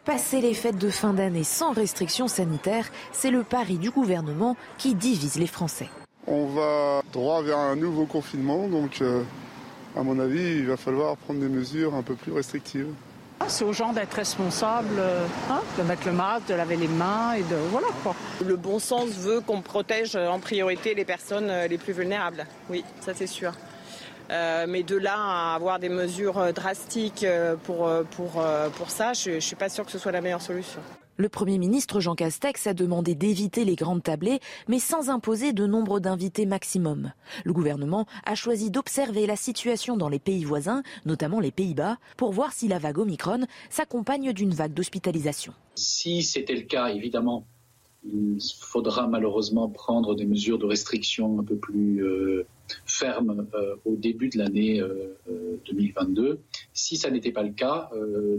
Passer les fêtes de fin d'année sans restrictions sanitaires, c'est le pari du gouvernement qui divise les Français. On va droit vers un nouveau confinement, donc euh, à mon avis, il va falloir prendre des mesures un peu plus restrictives. C'est aux gens d'être responsables, hein, de mettre le masque, de laver les mains et de voilà quoi. Le bon sens veut qu'on protège en priorité les personnes les plus vulnérables. Oui, ça c'est sûr. Euh, mais de là à avoir des mesures drastiques pour, pour, pour ça, je ne suis pas sûre que ce soit la meilleure solution. Le Premier ministre Jean Castex a demandé d'éviter les grandes tablées, mais sans imposer de nombre d'invités maximum. Le gouvernement a choisi d'observer la situation dans les pays voisins, notamment les Pays-Bas, pour voir si la vague Omicron s'accompagne d'une vague d'hospitalisation. Si c'était le cas, évidemment, il faudra malheureusement prendre des mesures de restriction un peu plus euh, fermes euh, au début de l'année 2022. Euh, si ça n'était pas le cas,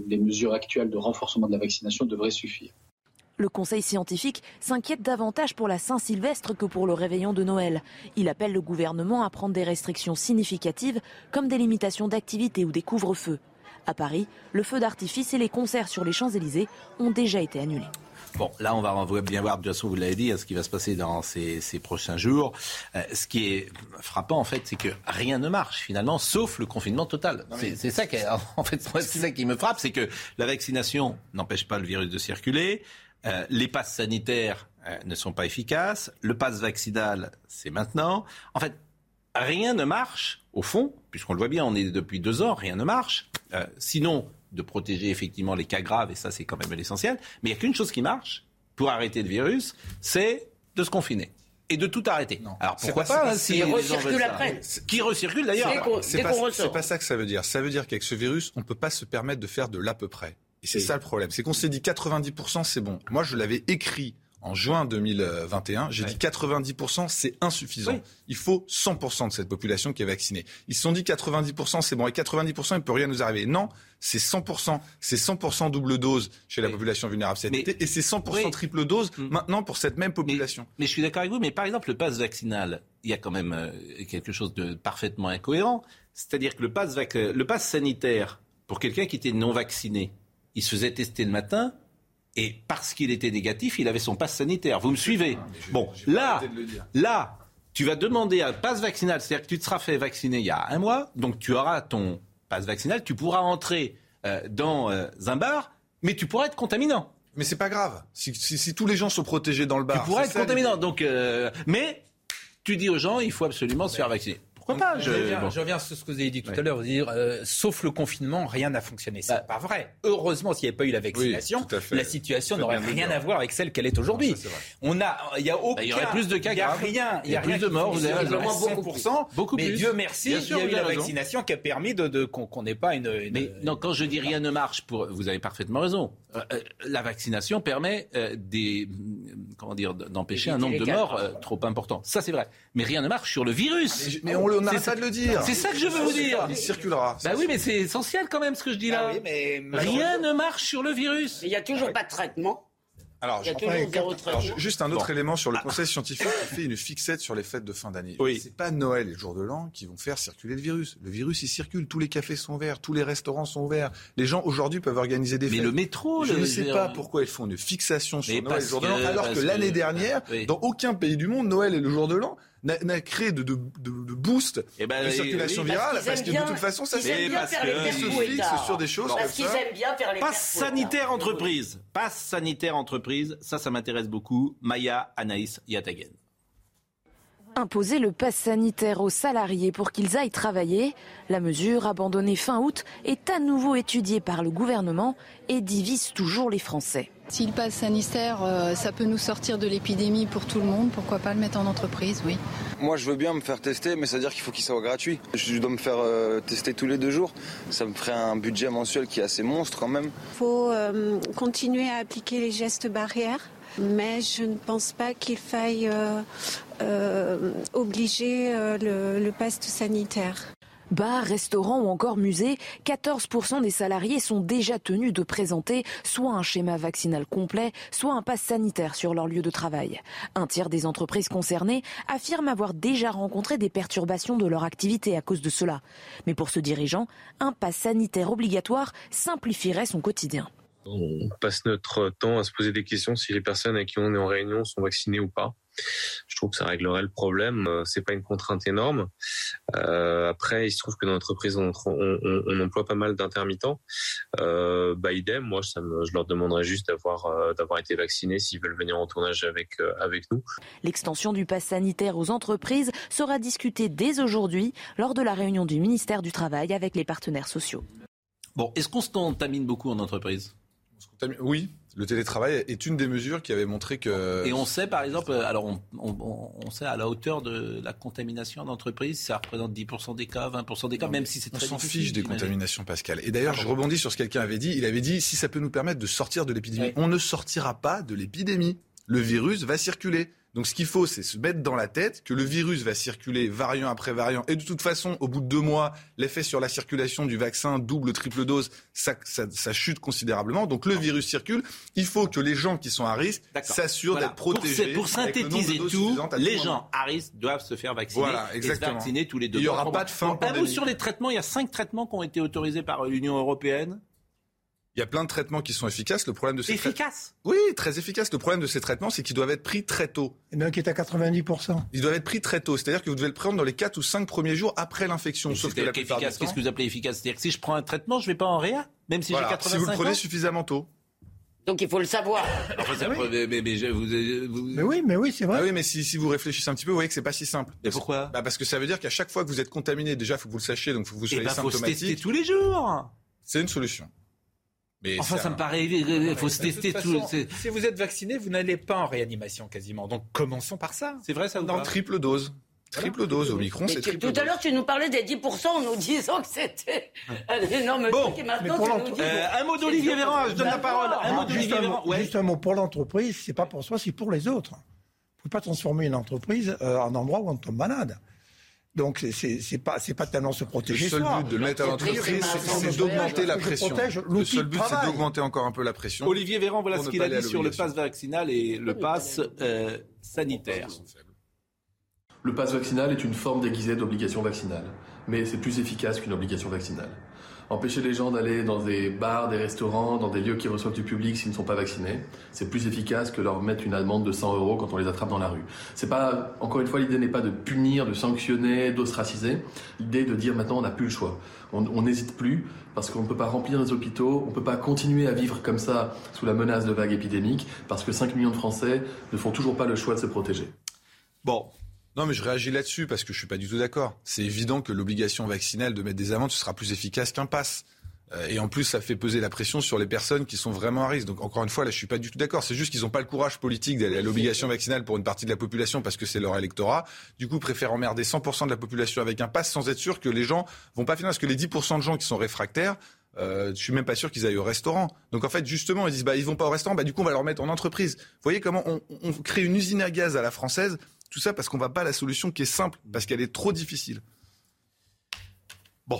les mesures actuelles de renforcement de la vaccination devraient suffire. Le Conseil scientifique s'inquiète davantage pour la Saint-Sylvestre que pour le réveillon de Noël. Il appelle le gouvernement à prendre des restrictions significatives comme des limitations d'activité ou des couvre-feux. À Paris, le feu d'artifice et les concerts sur les Champs-Élysées ont déjà été annulés. Bon, là, on va bien voir, de toute façon, vous l'avez dit, hein, ce qui va se passer dans ces, prochains jours. Euh, ce qui est frappant, en fait, c'est que rien ne marche, finalement, sauf le confinement total. C'est ça, qui, en fait, c'est ça qui me frappe, c'est que la vaccination n'empêche pas le virus de circuler. Euh, les passes sanitaires euh, ne sont pas efficaces. Le pass vaccinal, c'est maintenant. En fait, rien ne marche, au fond, puisqu'on le voit bien, on est depuis deux ans, rien ne marche. sinon, de protéger effectivement les cas graves, et ça c'est quand même l'essentiel. Mais il n'y a qu'une chose qui marche pour arrêter le virus, c'est de se confiner et de tout arrêter. Alors pourquoi pas, si Qui recircule après. Qui recircule d'ailleurs. C'est pas, pas, ça que ça veut dire. Ça veut dire qu'avec ce virus, on ne peut pas se permettre de faire de l'à peu près. Et c'est ça le problème. C'est qu'on s'est dit 90% c'est bon. Moi je l'avais écrit en juin 2021, j'ai dit 90%, c'est insuffisant. Il faut 100% de cette population qui est vaccinée. Ils se sont dit 90%, c'est bon, et 90%, il ne peut rien nous arriver. Non, c'est 100%, c'est 100% double dose chez la population vulnérable cet été, et c'est 100% triple dose mm. maintenant pour cette même population. Mais, je suis d'accord avec vous, mais par exemple, le pass vaccinal, il y a quand même euh, quelque chose de parfaitement incohérent. C'est-à-dire que le pass, le pass sanitaire, pour quelqu'un qui était non vacciné, il se faisait tester le matin, et parce qu'il était négatif, il avait son passe sanitaire. Vous me suivez ah, Bon, là, là, tu vas demander un passe vaccinal, c'est-à-dire que tu te seras fait vacciner il y a un mois, donc tu auras ton passe vaccinal, tu pourras entrer euh, dans euh, un bar, mais tu pourras être contaminant. Mais c'est pas grave. Si, tous les gens sont protégés dans le bar, tu pourras être contaminant. Donc, euh, mais tu dis aux gens, il faut absolument se faire vacciner. Je, reviens, sur ce que vous avez dit tout à l'heure. Vous dire, euh, sauf le confinement, rien n'a fonctionné. C'est bah, pas vrai. Heureusement, s'il n'y avait pas eu la vaccination, la situation n'aurait rien à voir avec celle qu'elle est aujourd'hui. On a, il y a aucun, bah, il y aurait plus de cas, il y a rien, il y a plus de morts. Vous avez beaucoup plus. Beaucoup mais Dieu merci, il y a eu la vaccination qui a permis de, qu'on n'ait pas une, Mais non, quand je dis rien ne marche, pour, vous avez parfaitement raison. Euh, euh, la vaccination permet des, comment dire, d'empêcher un nombre de morts trop important. Ça, c'est vrai. Mais rien ne marche sur le virus. Mais on de le dire. C'est ça que je veux vous dire. Il circulera. Bah oui, mais c'est essentiel quand même ce que je dis là. Ah Rien ne marche sur le virus. Il n'y a toujours pas de traitement. Alors, juste un autre élément sur le conseil scientifique qui fait une fixette sur les fêtes de fin d'année. Oui. C'est pas Noël et le jour de l'an qui vont faire circuler le virus. Le virus, il circule. Tous les cafés sont ouverts, tous les restaurants sont ouverts. Les gens aujourd'hui peuvent organiser des fêtes. Mais le métro, je ne sais pas pourquoi ils font une fixation sur Noël et le jour de l'an, alors que, l'année dernière, dans aucun pays du monde, Noël et le jour de l'an n'a créé de, de, de, boost eh ben, de circulation virale parce, que de toute façon ça c'est parce qu'ils se fixent sur des choses parce qu'ils aiment bien faire les passe sanitaire entreprise. Passe sanitaire entreprise. Ça ça m'intéresse beaucoup. Maya Anaïs Yatagen Imposer le pass sanitaire aux salariés pour qu'ils aillent travailler, la mesure abandonnée fin août est à nouveau étudiée par le gouvernement et divise toujours les Français. Si le pass sanitaire, euh, ça peut nous sortir de l'épidémie pour tout le monde, pourquoi pas le mettre en entreprise, oui. Moi, je veux bien me faire tester, mais ça veut dire qu'il faut qu'il soit gratuit. Je dois me faire euh, tester tous les deux jours. Ça me ferait un budget mensuel qui est assez monstre quand même. Il faut euh, continuer à appliquer les gestes barrières mais je ne pense pas qu'il faille obliger le, le paste sanitaire. Bars, restaurants ou encore musées, 14% des salariés sont déjà tenus de présenter soit un schéma vaccinal complet, soit un pass sanitaire sur leur lieu de travail. Un tiers des entreprises concernées affirment avoir déjà rencontré des perturbations de leur activité à cause de cela. Mais pour ce dirigeant, un pass sanitaire obligatoire simplifierait son quotidien. On passe notre temps à se poser des questions si les personnes avec qui on est en réunion sont vaccinées ou pas. Je trouve que ça réglerait le problème. Euh, c'est pas une contrainte énorme. Euh, après, il se trouve que dans l'entreprise, on, on, emploie pas mal d'intermittents. euh, bah idem, moi ça me, je leur demanderais juste d'avoir euh, d'avoir été vaccinés s'ils veulent venir en tournage avec euh, avec nous. L'extension du pass sanitaire aux entreprises sera discutée dès aujourd'hui lors de la réunion du ministère du Travail avec les partenaires sociaux. Bon, est-ce qu'on se contamine beaucoup en entreprise? Oui, le télétravail est une des mesures qui avait montré que. Et on sait, par exemple, alors on, on, on sait à la hauteur de la contamination en entreprise, ça représente 10% des cas, 20% des cas, même si c'est très On s'en fiche des contaminations, Pascal. Et d'ailleurs, je rebondis sur ce que quelqu'un avait dit. Il avait dit si ça peut nous permettre de sortir de l'épidémie. On ne sortira pas de l'épidémie. Le virus va circuler. Donc ce qu'il faut, c'est se mettre dans la tête que le virus va circuler variant après variant. Et de toute façon, au bout de deux mois, l'effet sur la circulation du vaccin double, triple dose, ça, ça- ça chute considérablement. Donc le virus circule. Il faut que les gens qui sont à risque s'assurent Voilà. d'être protégés. Pour, pour le synthétiser tout, les gens à risque doivent se faire vacciner. Voilà, et se vacciner tous les deux Il y mois. aura pas de fin mot pandémique. sur les traitements. Il y a cinq traitements qui ont été autorisés par l'Union européenne. Il y a plein de traitements qui sont efficaces. Le problème de ces Efficaces Oui, très efficaces. Le problème de ces traitements, c'est qu'ils doivent être pris très tôt. Il y en a un qui est à 90%. Ils doivent être pris très tôt. C'est-à-dire que vous devez le prendre dans les 4 ou 5 premiers jours après l'infection. Sauf que C'est-à-dire la plupart qu'efficace, temps, Qu'est-ce que vous appelez efficace? C'est-à-dire que si je prends un traitement, je vais pas en réa, même si voilà, j'ai 85 si vous le prenez ans? suffisamment tôt. Donc il faut le savoir. Enfin, ça- mais, mais- mais je- vous- vous- Mais oui, mais oui, c'est vrai. Ah oui, mais si, si vous réfléchissez un petit peu, vous voyez que c'est pas si simple. Mais pourquoi? Bah Parce que ça veut dire qu'à chaque fois que vous êtes contaminé, déjà, il faut que vous le sachiez, donc il faut que vous Eh soyez ben, faut se symptomatique. tester tous les jours. C'est une solution. Mais Enfin, ça un- me paraît. Il faut se tester tout. Si vous êtes vacciné, vous n'allez pas en réanimation quasiment. Donc commençons par ça. C'est vrai ça ou Non, triple dose. Triple dose. Omicron, c'est triple tout dose. à l'heure, tu nous parlais des 10% en nous disant que c'était un énorme Bon, truc. Et maintenant, pour tu nous l'entre- dis. Euh, un mot d'Olivier Véran, je donne la parole. Un mot Ah, d'Olivier juste, un, Véran. mot- Ouais. juste un mot pour l'entreprise, c'est pas pour soi, c'est pour les autres. Vous ne pouvez pas transformer une entreprise euh, en endroit où on tombe malade. Donc c'est- pas c'est pas tellement se Le protéger seul soi. but de le mettre à l'entreprise, c'est- d'augmenter la pression. Le seul but, c'est d'augmenter encore un peu la pression. Olivier Véran, voilà ce qu'il a dit sur le pass vaccinal et le pass euh, sanitaire. Le pass vaccinal est une forme déguisée d'obligation vaccinale, mais c'est plus efficace qu'une obligation vaccinale. Empêcher les gens d'aller dans des bars, des restaurants, dans des lieux qui reçoivent du public s'ils ne sont pas vaccinés, c'est plus efficace que leur mettre une amende de 100 euros quand on les attrape dans la rue. C'est pas, encore une fois, l'idée n'est pas de punir, de sanctionner, d'ostraciser. L'idée est de dire maintenant on n'a plus le choix. On n'hésite plus parce qu'on ne peut pas remplir les hôpitaux, on ne peut pas continuer à vivre comme ça sous la menace de vagues épidémiques parce que 5 millions de Français ne font toujours pas le choix de se protéger. Bon, Non, mais je réagis là-dessus parce que je suis pas du tout d'accord. C'est évident que l'obligation vaccinale de mettre des amendes, ce sera plus efficace qu'un pass. Euh, Et en plus, ça fait peser la pression sur les personnes qui sont vraiment à risque. Donc encore une fois, là, je suis pas du tout d'accord. C'est juste qu'ils n'ont pas le courage politique d'aller à l'obligation vaccinale pour une partie de la population parce que c'est leur électorat. Du coup, préfèrent emmerder 100% de la population avec un pass sans être sûr que les gens vont pas finir. Parce que les 10% de gens qui sont réfractaires, euh, je suis même pas sûr qu'ils aillent au restaurant. Donc en fait, justement, ils disent bah ils vont pas au restaurant, bah du coup on va leur mettre en entreprise. Vous voyez comment on crée une usine à gaz à la française Tout ça parce qu'on va pas à la solution qui est simple, parce qu'elle est trop difficile. Bon,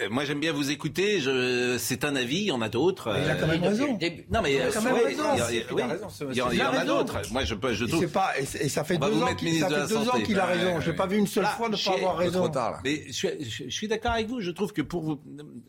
euh, moi j'aime bien vous écouter. Je... C'est un avis, il y en a d'autres. Il a quand même Euh, raison. Non mais Il a quand même raison. il y en- monsieur. il y en Il a d'autres. Moi je peux, je Et, trouve. pas, et, et ça fait On deux ans qu'il ça de fait la deux ans Santé. qu'il a raison. Je n'ai pas vu une seule Là, fois ne pas avoir raison. Mais je, suis- je- je suis d'accord avec vous. Je trouve que pour vous,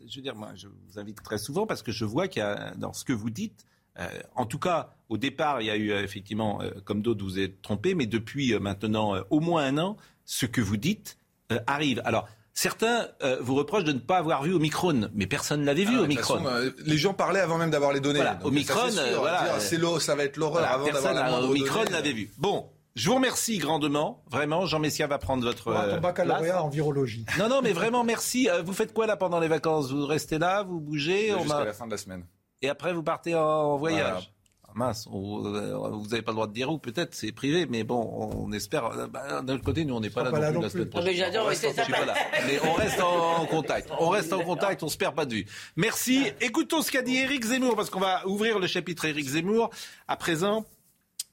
je veux dire, moi, je vous invite très souvent parce que je vois qu'il y a dans ce que vous dites. Euh, en tout cas, au départ, il y a eu euh, effectivement, euh, comme d'autres, vous êtes trompé, mais depuis euh, maintenant euh, au moins un an, ce que vous dites euh, arrive. Alors, certains euh, vous reprochent de ne pas avoir vu Omicron, mais personne ne l'avait vu Ah, toute Omicron. façon, euh, les gens parlaient avant même d'avoir les données. Voilà, Donc, Omicron, ça, sûr. euh, voilà, c'est l'eau, ça va être l'horreur Voilà, avant d'avoir personne la moindre Omicron l'avait vu. Bon, je vous remercie grandement. Vraiment, Jean Messia va prendre votre Pour euh, ton baccalauréat place. en virologie. Non, non, mais vraiment, merci. Vous faites quoi là pendant les vacances? Vous restez là, vous bougez on Jusqu'à a- la fin de la semaine. Et après, vous partez en, voyage Voilà. Ah, Mince, on- euh, vous n'avez pas le droit de dire où, peut-être, c'est privé, mais bon, on espère. euh, bah, D'un autre côté, nous, on n'est pas là pas non là plus non la plus. semaine Ah, prochaine. mais j'adore, On mais reste c'est pas là. Mais on reste en, en contact. On reste en contact, on se perd pas de vue. Merci. Écoutons ce qu'a dit Éric Zemmour, parce qu'on va ouvrir le chapitre Éric Zemmour. À présent,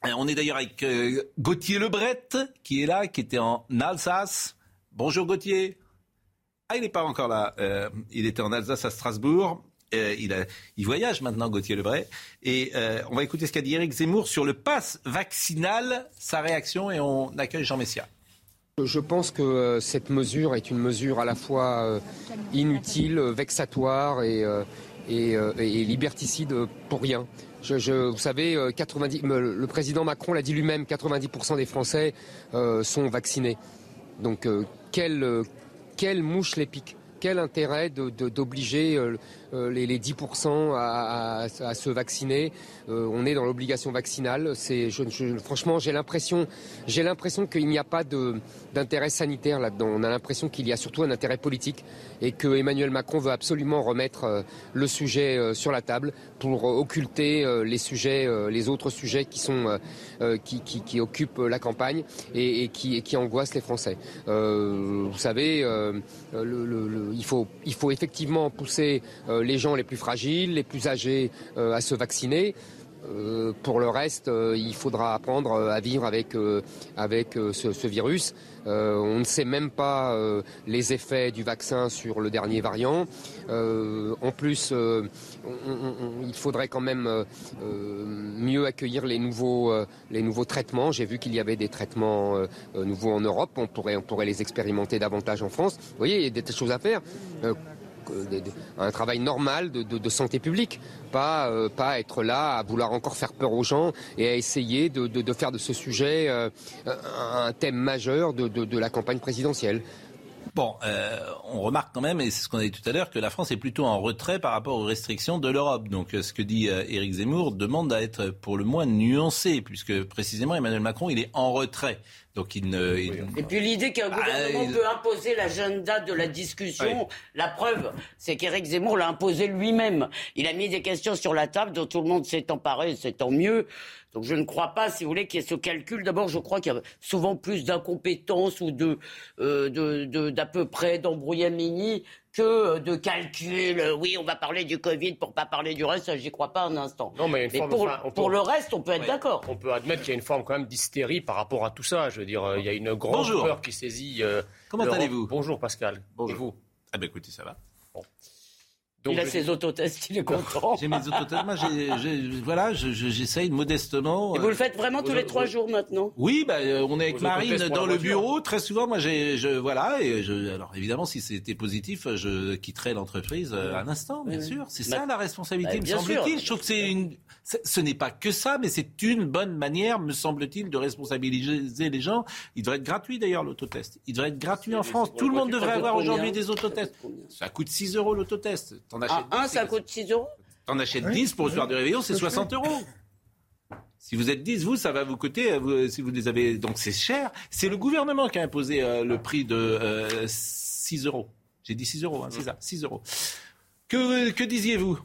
euh, on est d'ailleurs avec euh, Gauthier Lebret, qui est là, qui était en Alsace. Bonjour Gauthier. Ah, il n'est pas encore là. Euh, il était en Alsace à Strasbourg. Euh, il, voyage maintenant, Gauthier Lebray. Et euh, on va écouter ce qu'a dit Éric Zemmour sur le pass vaccinal, sa réaction, et on accueille Jean Messia. Je pense que euh, cette mesure est une mesure à la fois inutile, vexatoire et, liberticide pour rien. Vous savez, euh, 90, me- le président Macron l'a dit lui-même, 90% des Français sont vaccinés. Donc, quelle, quelle mouche les pique? Quel intérêt d'obliger les, les, 10% à, se vacciner. on est dans l'obligation vaccinale. Franchement, j'ai l'impression, qu'il n'y a pas d'intérêt sanitaire là-dedans. On a l'impression qu'il y a surtout un intérêt politique et que Emmanuel Macron veut absolument remettre le sujet sur la table pour occulter les autres sujets qui occupent la campagne et, qui, angoissent les Français. vous savez, il faut effectivement pousser les gens les plus fragiles, les plus âgés à se vacciner. Euh, pour le reste, euh, il faudra apprendre à vivre avec, euh, avec ce, virus. on ne sait même pas les effets du vaccin sur le dernier variant. en plus, il faudrait quand même mieux accueillir les nouveaux, les nouveaux traitements. J'ai vu qu'il y avait des traitements nouveaux en Europe. On pourrait, on pourrait les expérimenter davantage en France. Vous voyez, il y a des choses à faire un travail normal de, santé publique, pas, euh, pas être là à vouloir encore faire peur aux gens et à essayer de, de faire de ce sujet euh, un thème majeur de, la campagne présidentielle. Bon, euh, on remarque quand même, et c'est ce qu'on a dit tout à l'heure, que la France est plutôt en retrait par rapport aux restrictions de l'Europe. Donc ce que dit Éric Zemmour demande à être pour le moins nuancé, puisque précisément Emmanuel Macron, il est en retrait. Donc il ne. Et puis l'idée qu'un gouvernement ah, peut imposer l'agenda de la discussion, la preuve, c'est qu'Éric Zemmour l'a imposé lui-même. Il a mis des questions sur la table dont tout le monde s'est emparé, c'est tant mieux. Donc je ne crois pas, si vous voulez, qu'il y ait ce calcul. D'abord, je crois qu'il y a souvent plus d'incompétence ou de, euh, de, d'à peu près d'embrouillamini que de calcul. Oui, on va parler du Covid pour pas parler du reste. J'y crois pas un instant. Non, mais, pour, pour le reste, on peut être d'accord. On peut admettre qu'il y a une forme quand même d'hystérie par rapport à tout ça. Je veux dire, il y a une grande peur qui saisit. Euh, Comment allez-vous? Bonjour Pascal. Bonjour. Et vous? Ah ben écoutez, ça va. Bon il a ses autotests, il est content. J'ai mes autotests. Moi, voilà, j'essaye modestement. Et vous le faites vraiment tous les trois jours maintenant? Oui, bah, euh, on est avec Marine dans le bureau. Très souvent, moi, j'ai, je, voilà, et je, alors évidemment, si c'était positif, je quitterais l'entreprise euh, un instant, bien sûr. C'est ça la responsabilité, me semble-t-il. Je trouve que c'est une, ce n'est pas que ça, mais c'est une bonne manière, me semble-t-il, de responsabiliser les gens. Il devrait être gratuit d'ailleurs l'autotest. Il devrait être gratuit en France. Tout le monde devrait avoir aujourd'hui des autotests. Ça coûte 6 euros l'autotest. T'en achètes ah, un, ça coûte 6 euros T'en achètes 10 pour le soir de réveillon, c'est 60 euros. Si vous êtes 10, vous, ça va vous coûter, euh, si vous les avez. Donc c'est cher. C'est le gouvernement qui a imposé euh, le prix de euh, 6 euros. J'ai dit 6 euros, hein, c'est ça, 6 euros. Que, que disiez-vous?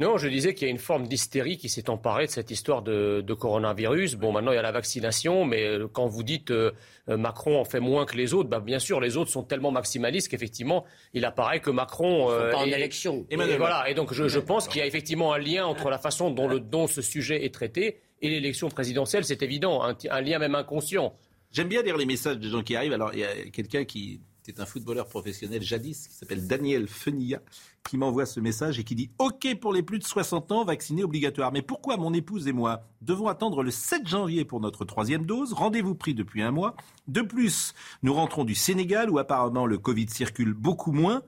Non, je disais qu'il y a une forme d'hystérie qui s'est emparée de cette histoire de, coronavirus. Bon, maintenant il y a la vaccination, mais euh, quand vous dites euh, Macron en fait moins que les autres, bah, bien sûr les autres sont tellement maximalistes qu'effectivement il apparaît que Macron euh, pas en élection. Et, voilà. Et donc je, pense qu'il y a effectivement un lien entre la façon dont, le, dont ce sujet est traité et l'élection présidentielle. C'est évident, un, lien même inconscient. J'aime bien lire les messages des gens qui arrivent. Alors il y a quelqu'un qui c'est un footballeur professionnel jadis qui s'appelle Daniel Fenilla qui m'envoie ce message et qui dit OK pour les plus de 60 ans, vaccinés obligatoire. Mais pourquoi mon épouse et moi devons attendre le 7 janvier pour notre troisième dose? Rendez-vous pris depuis un mois. De plus, nous rentrons du Sénégal où apparemment le Covid circule beaucoup moins.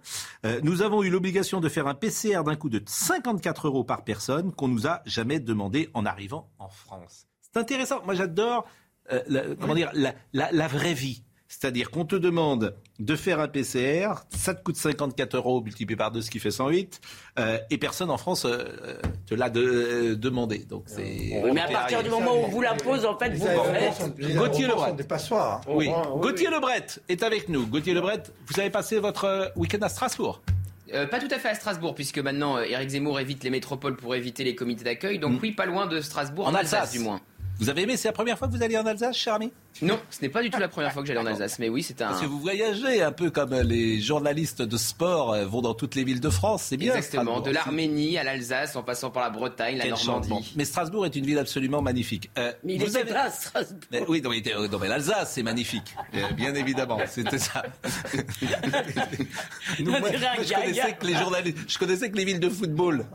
Euh, nous avons eu l'obligation de faire un PCR d'un coût de 54 euros par personne qu'on nous a jamais demandé en arrivant en France. C'est intéressant. Moi, j'adore euh, comment dire la vraie vie. C'est-à-dire qu'on te demande de faire un PCR, ça te coûte 54 euros multiplié par 2, ce qui fait 108, euh, et personne en France euh, te l'a de, demandé. Donc c'est. mais à partir du moment où on vous l'impose, en fait, vous. Gauthier Lebret. Des passoires. Oui. Gauthier Lebret est avec nous. Gauthier Lebret, vous avez passé votre euh, week-end à Strasbourg. pas tout à fait à Strasbourg, puisque maintenant Éric Zemmour évite les métropoles pour éviter les comités d'accueil. Donc mm. oui, pas loin de Strasbourg, en, Alsace du moins. Vous avez aimé C'est la première fois que vous allez en Alsace, cher ami? Non, ce n'est pas du tout la première fois que j'allais en Alsace, mais oui, c'est un. Parce que vous voyagez un peu comme les journalistes de sport euh, vont dans toutes les villes de France, c'est bien. Exactement, de l'Arménie à l'Alsace, en passant par la Bretagne, la Normandie. Mais Strasbourg est une ville absolument magnifique. Euh, mais il vous avez... là, Strasbourg. oui, non, mais, l'Alsace, c'est magnique, euh, bien évidemment. C'était ça. moi, je connaissais que les journalistes, je connaissais que les villes de football.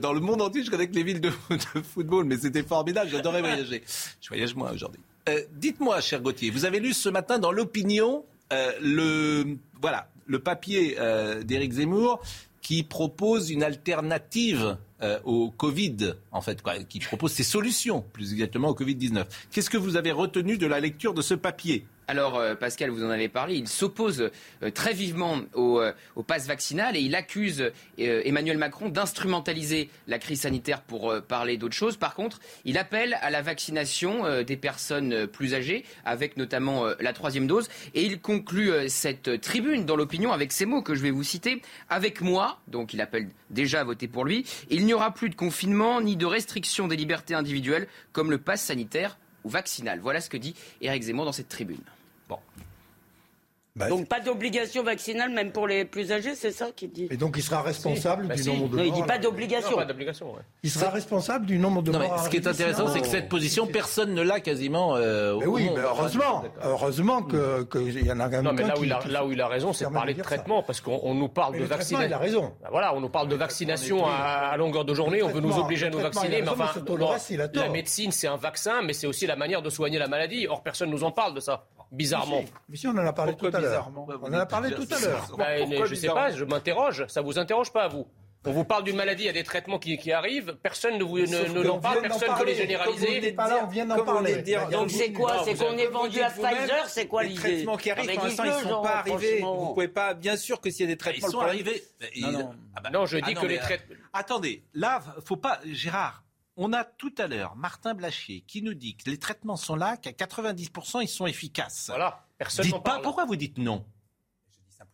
dans le monde entier, je connaissais que les villes de, de football, mais c'était formidable. J'adorais voyager. Je voyage moins aujourd'hui. Euh, dites-moi, cher Gauthier, vous avez lu ce matin dans l'opinion euh, le, voilà, le papier euh, d'Éric Zemmour qui propose une alternative au Covid, en fait, quoi, qui propose ses solutions, plus exactement au Covid-19. Qu'est-ce que vous avez retenu de la lecture de ce papier? Alors, euh, Pascal, vous en avez parlé, il s'oppose euh, très vivement au, euh, au pass vaccinal et il accuse Emmanuel Macron d'instrumentaliser la crise sanitaire pour parler d'autre chose. Par contre, il appelle à la vaccination des personnes plus âgées, avec notamment la troisième dose. Et il conclut cette tribune dans l'opinion avec ces mots que je vais vous citer. Avec moi, donc il appelle déjà à voter pour lui, il n'y aura plus de confinement ni de restriction des libertés individuelles comme le pass sanitaire ou vaccinal. Voilà ce que dit Éric Zemmour dans cette tribune. Bon. Bah, donc pas d'obligation vaccinale même pour les plus âgés, c'est ça qu'il dit. Et donc il sera responsable du nombre de non, morts. Il dit pas d'obligation. Il sera responsable du nombre de morts. ce qui est intéressant, c'est que cette position, personne ne l'a quasiment. Euh, mais oui, mais heureusement, heureusement qu'il y en a quand même. Non, mais là où, il a, là où il a raison, c'est de parler de traitement, parce qu'on nous parle de vaccination. Il a raison. Bah voilà, on nous parle de vaccination à, longueur de journée, on veut nous obliger à nous vacciner, mais enfin, la médecine, c'est un vaccin, mais c'est aussi la manière de soigner la maladie. Or, personne nous en parle de ça bizarrement. Mais si, on en a parlé tout à l'heure. On en a parlé tout à l'heure. je ne sais pas, je m'interroge. Ça vous interroge pas, vous on vous parle d'une maladie, il y a des traitements qui, qui arrivent, personne ne vous ne, n'en parle, personne ne veut les généraliser. on vient d'en parler. Donc c'est quoi C'est qu'on est vendu à Pfizer C'est quoi l'idée Les traitements qui arrivent, pour l'instant, ils ne sont pas arrivés. Vous pouvez pas, bien sûr que s'il y a des traitements... Ils sont arrivés. Non, non. Ah bah non, je dis que les traitements... Attendez, là, faut pas... Gérard, on a tout à l'heure Martin Blachier qui nous dit que les traitements sont là, qu'à 90% ils sont efficaces. Voilà, personne Dites pas pourquoi vous dites non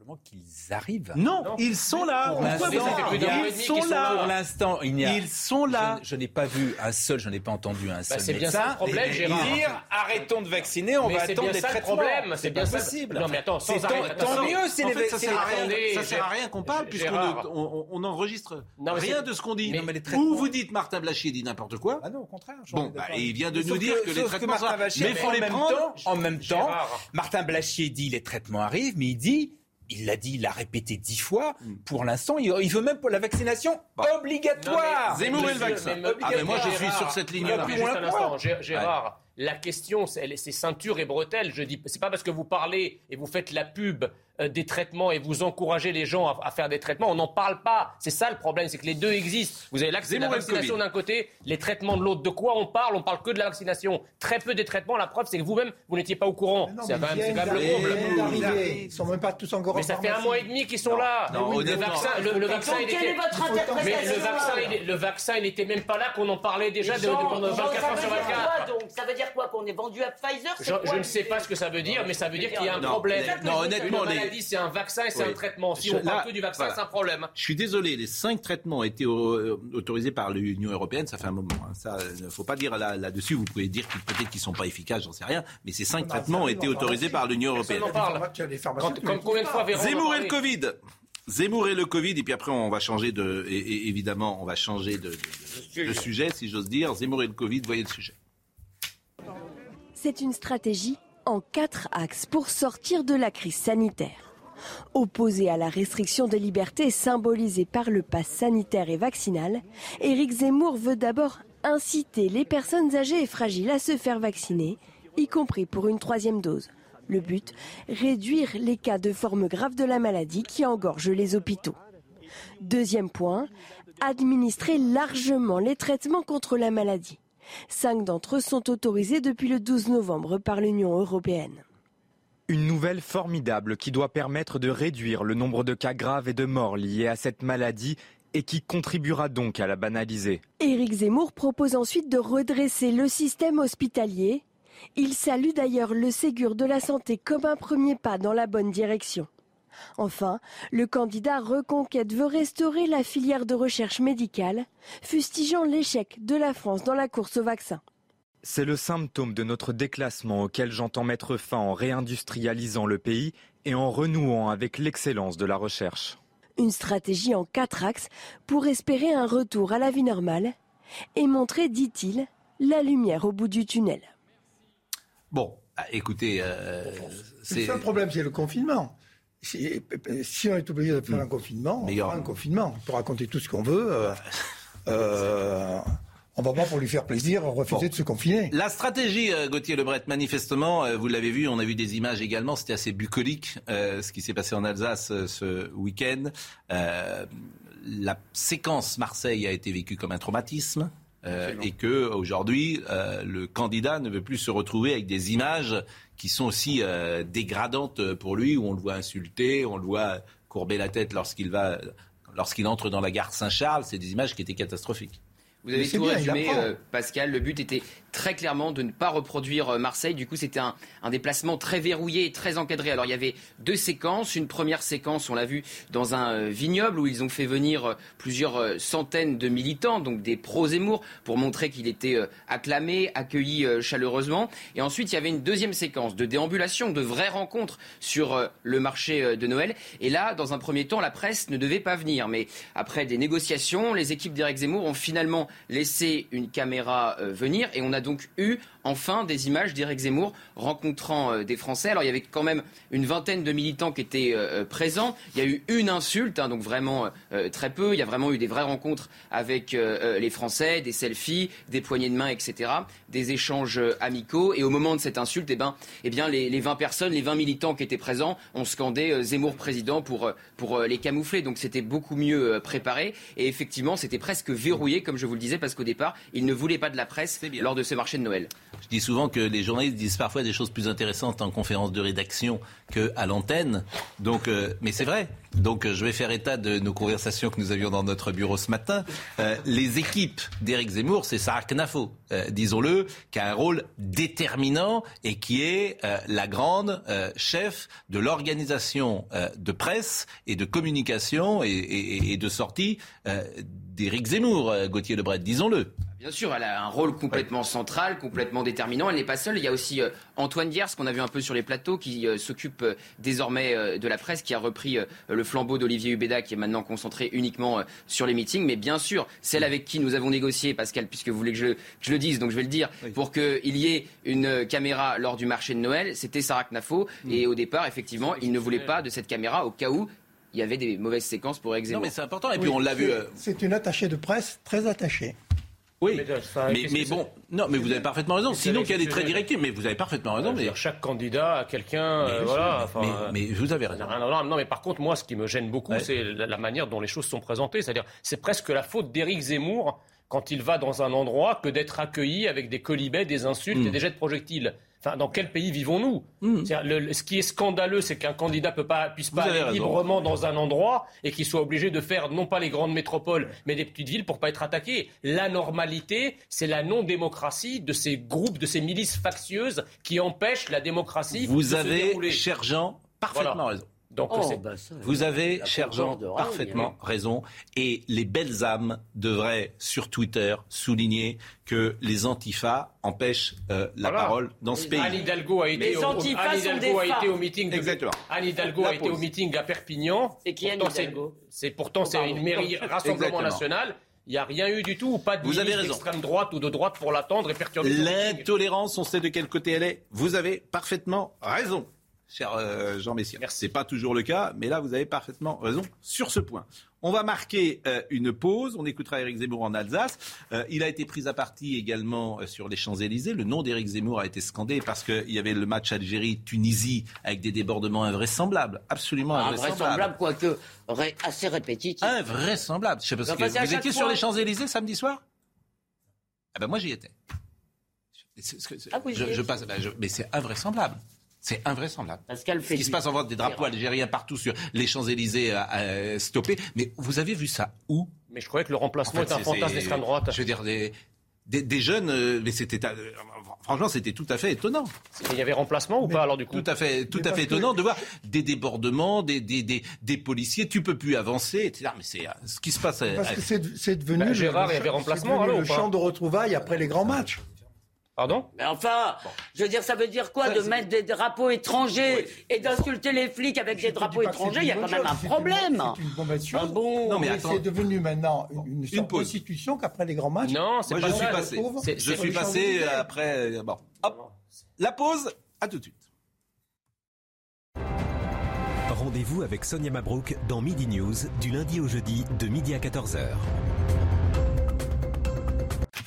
simplement qu'ils arrivent. Non, ils sont là. Ils sont là. Pour l'instant, il y a. Ils sont là. Je, n'ai pas vu un seul, je n'ai pas entendu un seul bah, médecin bien ça problème, dire arrêtons de vacciner, on va attendre des traitements. problème, c'est bien possible. Non mais attends, sans tant mieux, c'est les ça sert à rien. Ça sert à rien qu'on parle puisqu'on on enregistre rien de ce qu'on dit. Ou vous dites Martin Blachier dit n'importe quoi. Ah non, au contraire. Bon, bah, il vient de nous dire que les traitements. Mais il faut les prendre en même temps. Martin Blachier dit les traitements arrivent, mais il dit il l'a dit, il l'a répété dix fois. Mm. Pour l'instant, il, veut même pour la vaccination obligatoire. Zemmour et le vaccin. Ah, mais moi, je suis sur cette ligne-là. Gérard, la question, c'est ceinture et bretelles. Je dis, c'est pas parce que vous parlez et vous faites la pub des traitements et vous encouragez les gens à, faire des traitements. On n'en parle pas. C'est ça le problème, c'est que les deux existent. Vous avez la vaccination d'un côté, les traitements de l'autre. De quoi on parle? On parle que de la vaccination. Très peu des traitements. La preuve, c'est que vous-même, vous n'étiez pas au courant. C'est quand, même, quand même le comble. Ils sont même pas tous encore. Mais ça fait un mois et demi qu'ils sont là. le vaccin, le, vaccin, il était. Mais le vaccin, il, le vaccin, il n'était même pas là qu'on en parlait déjà de, pendant 24 heures sur 24. Donc? Ça veut dire quoi Qu'on est vendu à Pfizer? Je ne sais pas ce que ça veut dire, mais ça veut dire qu'il y a un problème. Non, honnêtement, c'est un vaccin et c'est un traitement. Si on parle que du vaccin, c'est un problème. Je suis désolé, les cinq traitements ont été euh, autorisés par l'Union européenne, ça fait un moment. Hein. Ça, ne faut pas dire là-dessus. vous pouvez dire peut-être qu'ils sont pas efficaces, j'en sais rien. Mais ces cinq traitements ont été autorisés par l'Union européenne. Zemmour et le Covid. Zemmour et le Covid, et puis après on va changer de, évidemment, on va changer de, de sujet, si j'ose dire. Zemmour et le Covid, voyez le sujet. C'est une stratégie en quatre axes pour sortir de la crise sanitaire. Opposé à la restriction des libertés symbolisée par le pass sanitaire et vaccinal, Éric Zemmour veut d'abord inciter les personnes âgées et fragiles à se faire vacciner, y compris pour une troisième dose. Le but, réduire les cas de forme grave de la maladie qui engorgent les hôpitaux. Deuxième point, administrer largement les traitements contre la maladie. Cinq d'entre eux sont autorisés depuis le 12 novembre par l'Union européenne. Une nouvelle formidable qui doit permettre de réduire le nombre de cas graves et de morts liés à cette maladie et qui contribuera donc à la banaliser. Éric Zemmour propose ensuite de redresser le système hospitalier. Il salue d'ailleurs le Ségur de la santé comme un premier pas dans la bonne direction. Enfin, le candidat Reconquête veut restaurer la filière de recherche médicale, fustigeant l'échec de la France dans la course au vaccin. C'est le symptôme de notre déclassement auquel j'entends mettre fin en réindustrialisant le pays et en renouant avec l'excellence de la recherche. Une stratégie en quatre axes pour espérer un retour à la vie normale et montrer, dit-il, la lumière au bout du tunnel. Bon, ah, écoutez, euh, c'est le seul problème, c'est le confinement. Si, on est obligé de faire un confinement, on fera un confinement. On peut raconter tout ce qu'on veut. Euh, euh, on va pas pour lui faire plaisir refuser de se confiner. La stratégie, euh, Gauthier Lebret, manifestement, euh, vous l'avez vu, on a vu des images également, c'était assez bucolique euh, ce qui s'est passé en Alsace ce week-end. la séquence Marseille a été vécue comme un traumatisme. et que aujourd'hui, le candidat ne veut plus se retrouver avec des images qui sont aussi dégradantes pour lui, où on le voit insulter, on le voit courber la tête lorsqu'il va, lorsqu'il entre dans la gare Saint-Charles. C'est des images qui étaient catastrophiques. Vous avez tout résumé, Pascal. Le but était très clairement de ne pas reproduire euh, Marseille. Du coup, c'était un, déplacement très verrouillé et très encadré. Alors, il y avait deux séquences. Une première séquence, on l'a vu, dans un euh, vignoble où ils ont fait venir euh, plusieurs centaines de militants, donc des pro-Zemmour, pour montrer qu'il était acclamé, accueilli chaleureusement. Et ensuite, il y avait une deuxième séquence de déambulation, de vraies rencontres sur le marché de Noël. Et là, dans un premier temps, la presse ne devait pas venir. Mais après des négociations, les équipes d'Éric Zemmour ont finalement laissé une caméra venir. Et on a donc eu enfin des images d'Éric Zemmour rencontrant euh, des Français. Alors il y avait quand même une vingtaine de militants qui étaient euh, euh, présents. Il y a eu une insulte, hein, donc vraiment très peu. Il y a vraiment eu des vraies rencontres avec les Français, des selfies, des poignées de main, etc., des échanges amicaux. Et au moment de cette insulte, eh ben, eh bien, les, les 20 personnes, les 20 militants qui étaient présents ont scandé Zemmour président pour, pour les camoufler. Donc c'était beaucoup mieux préparé. Et effectivement, c'était presque verrouillé, comme je vous le disais, parce qu'au départ, ils ne voulaient pas de la presse lors de ce marché de Noël. Je dis souvent que les journalistes disent parfois des choses plus intéressantes en conférence de rédaction qu'à l'antenne. Donc, euh, mais c'est vrai. Donc, euh, je vais faire état de nos conversations que nous avions dans notre bureau ce matin. Euh, les équipes d'Éric Zemmour, c'est Sarah Knafo, disons-le, qui a un rôle déterminant et qui est la grande chef de l'organisation de presse et de communication et, de sortie d'Éric Zemmour, Gauthier Lebret, disons-le. Bien sûr, elle a un rôle complètement central, complètement déterminant. Elle n'est pas seule. Il y a aussi euh, Antoine Diers, qu'on a vu un peu sur les plateaux, qui euh, s'occupe euh, désormais de la presse, qui a repris le flambeau d'Olivier Hubeda, qui est maintenant concentré uniquement sur les meetings. Mais bien sûr, celle avec qui nous avons négocié, Pascal, puisque vous voulez que je, je le dise, donc je vais le dire, pour qu'il y ait une caméra lors du marché de Noël, c'était Sarah Knafo. Mm. Et au départ, effectivement, il ne voulait pas de cette caméra au cas où il y avait des mauvaises séquences pour exécuter. Non, mais c'est important. Et puis on l'a vu. C'est une attachée de presse très attachée. Oui, mais, bon, non, mais vous avez parfaitement raison. Sinon, qu'il y a des traits directifs, mais vous avez parfaitement raison. Mais... Chaque candidat a quelqu'un, euh, voilà. mais, vous avez raison. Non, mais par contre, moi, ce qui me gêne beaucoup, c'est la, manière dont les choses sont présentées. C'est-à-dire, c'est presque la faute d'Éric Zemmour quand il va dans un endroit que d'être accueilli avec des colibets, des insultes et hmm. des jets de projectiles. Enfin, dans quel pays vivons-nous hmm. Ce qui est scandaleux, c'est qu'un candidat peut pas, puisse pas aller librement dans un endroit et qu'il soit obligé de faire non pas les grandes métropoles, mais des petites villes pour pas être attaqué. La normalité, c'est la non-démocratie de ces groupes, de ces milices factieuses qui empêchent la démocratie. Vous de avez, se dérouler. cher Jean, parfaitement raison. Donc, oh, bah vous avez, cher Jean, parfaitement raison. Et les belles âmes devraient, sur Twitter, souligner que les antifas empêchent euh, la parole dans ce pays. Anne Hidalgo a été, au, a été au meeting. Exactement. Anne Hidalgo a été au meeting à Perpignan. C'est qui Anne Hidalgo? C'est pourtant c'est une mairie Rassemblement National. Il n'y a rien eu du tout, ou pas de d'extrême droite ou de droite pour l'attendre et perturber. L'intolérance, on sait de quel côté elle est. Vous avez parfaitement raison cher euh, Jean Messier. Ce n'est pas toujours le cas, mais là, vous avez parfaitement raison sur ce point. On va marquer euh, une pause. On écoutera Éric Zemmour en Alsace. Euh, il a été pris à partie également sur les Champs-Élysées. Le nom d'Éric Zemmour a été scandé parce qu'il y avait le match Algérie-Tunisie avec des débordements invraisemblables. Absolument invraisemblables. Invraisemblable, quoique assez répétitif. Invraisemblable. Je sais pas ce que... Vous étiez sur les Champs-Élysées samedi soir? Ah ben moi j'y étais. Ah je, passe, ben, mais c'est invraisemblable. C'est invraisemblable. Ce qui se passe en vente des drapeaux algériens partout sur les Champs-Élysées à, stopper. Mais vous avez vu ça où? Mais je croyais que le remplacement était un fantasme d'extrême droite. Je veux dire, des, des, jeunes, euh, mais c'était euh, franchement c'était tout à fait étonnant. Il y avait remplacement ou pas alors du coup Tout à fait, tout à fait étonnant de voir des débordements, des, des, des, des, policiers, tu peux plus avancer, etc. Mais c'est euh, ce qui se passe. Parce que c'est devenu bah, Gérard, il y avait remplacement le champ de retrouvailles après les grands matchs. Pardon Mais enfin, je veux dire, ça veut dire quoi de mettre des drapeaux étrangers et d'insulter les flics avec des drapeaux étrangers Il y a quand même un problème. C'est une convention. Ah bon, non, mais c'est devenu maintenant une, une constitution qu'après les grands matchs. Non, c'est pas je suis passé. Je suis passé après. Euh, bon, hop, la pause. À tout de suite. Rendez-vous avec Sonia Mabrouk dans Midi News du lundi au jeudi de midi à 14h.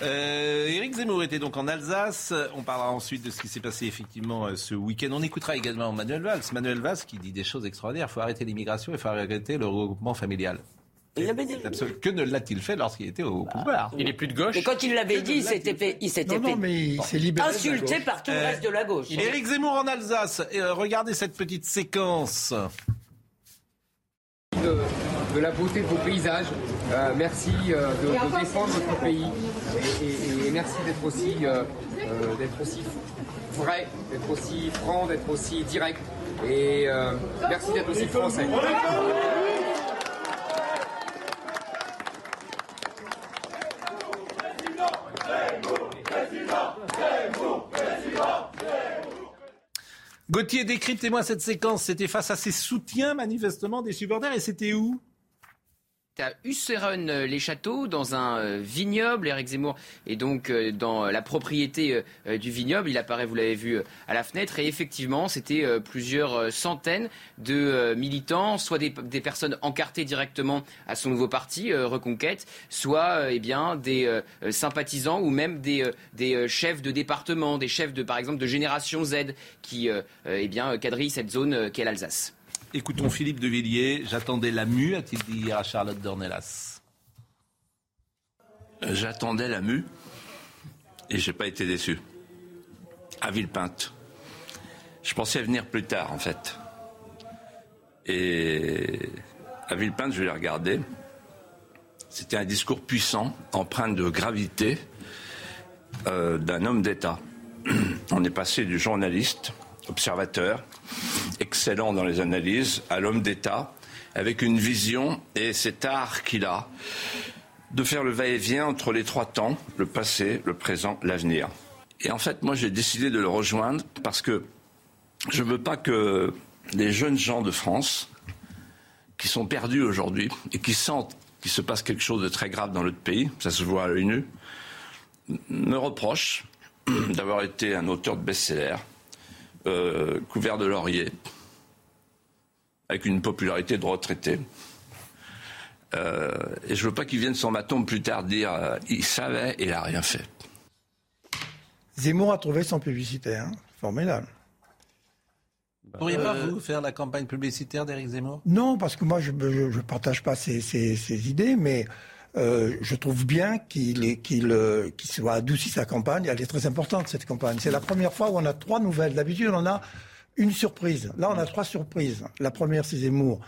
Euh, Éric Zemmour était donc en Alsace. On parlera ensuite de ce qui s'est passé effectivement euh, ce week-end. On écoutera également Manuel Valls. Manuel Valls qui dit des choses extraordinaires. Il faut arrêter l'immigration et il faut arrêter le regroupement familial. Il l'avait dit. Que ne l'a-t-il fait lorsqu'il était au pouvoir Il est plus de gauche. Et quand il l'avait dit, il s'était fait, il s'était mais insulté par tout le Euh, reste de la gauche. Éric Zemmour en Alsace. Et, euh, regardez cette petite séquence. de, de la beauté de vos paysages. Euh, merci euh, de, de défendre votre pays et, et- et merci d'être aussi, euh, d'être aussi vrai, d'être aussi franc, d'être aussi direct. Et euh, merci d'être aussi français. Gauthier, décryptez-moi cette séquence. C'était face à ses soutiens, manifestement, des supporters. Et c'était où? À Husseren-les-Châteaux, dans un euh, vignoble. Eric Zemmour est donc euh, dans la propriété euh, euh, du vignoble. Il apparaît, vous l'avez vu, euh, à la fenêtre. Et effectivement, c'était euh, plusieurs euh, centaines de euh, militants, soit des, personnes encartées directement à son nouveau parti, euh, Reconquête, soit euh, eh bien, des euh, euh, sympathisants ou même des, euh, euh, chefs de département, des chefs, de, par exemple, de Génération Z qui euh, euh, eh bien, quadrillent cette zone euh, qu'est l'Alsace. Écoutons Philippe de Villiers. J'attendais la mue, a-t-il dit hier à Charlotte Dornelas. J'attendais la mue et j'ai pas été déçu. À Villepinte. Je pensais venir plus tard en fait. Et à Villepinte, je l'ai regardé. C'était un discours puissant, empreint de gravité euh, d'un homme d'État. On est passé du journaliste, observateur, excellent dans les analyses, à l'homme d'État, avec une vision et cet art qu'il a de faire le va-et-vient entre les trois temps, le passé, le présent, l'avenir. Et en fait, moi, j'ai décidé de le rejoindre parce que je ne veux pas que les jeunes gens de France, qui sont perdus aujourd'hui et qui sentent qu'il se passe quelque chose de très grave dans notre pays, ça se voit à l'œil nu, me reprochent d'avoir été un auteur de best-seller, euh, couvert de laurier, avec une popularité de retraité. Euh, et je veux pas qu'ils viennent sur ma tombe plus tard dire euh, il savait et il a rien fait. Zemmour a trouvé son publicité, hein. formidable. Vous pourriez pas, vous, faire la campagne publicitaire d'Éric Zemmour? Non, parce que moi, je ne partage pas ces- ces idées, mais euh, je trouve bien euh, qu'il soit adouci sa campagne. Elle est très importante, cette campagne. C'est la première fois où on a trois nouvelles. D'habitude, on a une surprise. Là, on a trois surprises. La première, c'est Zemmour.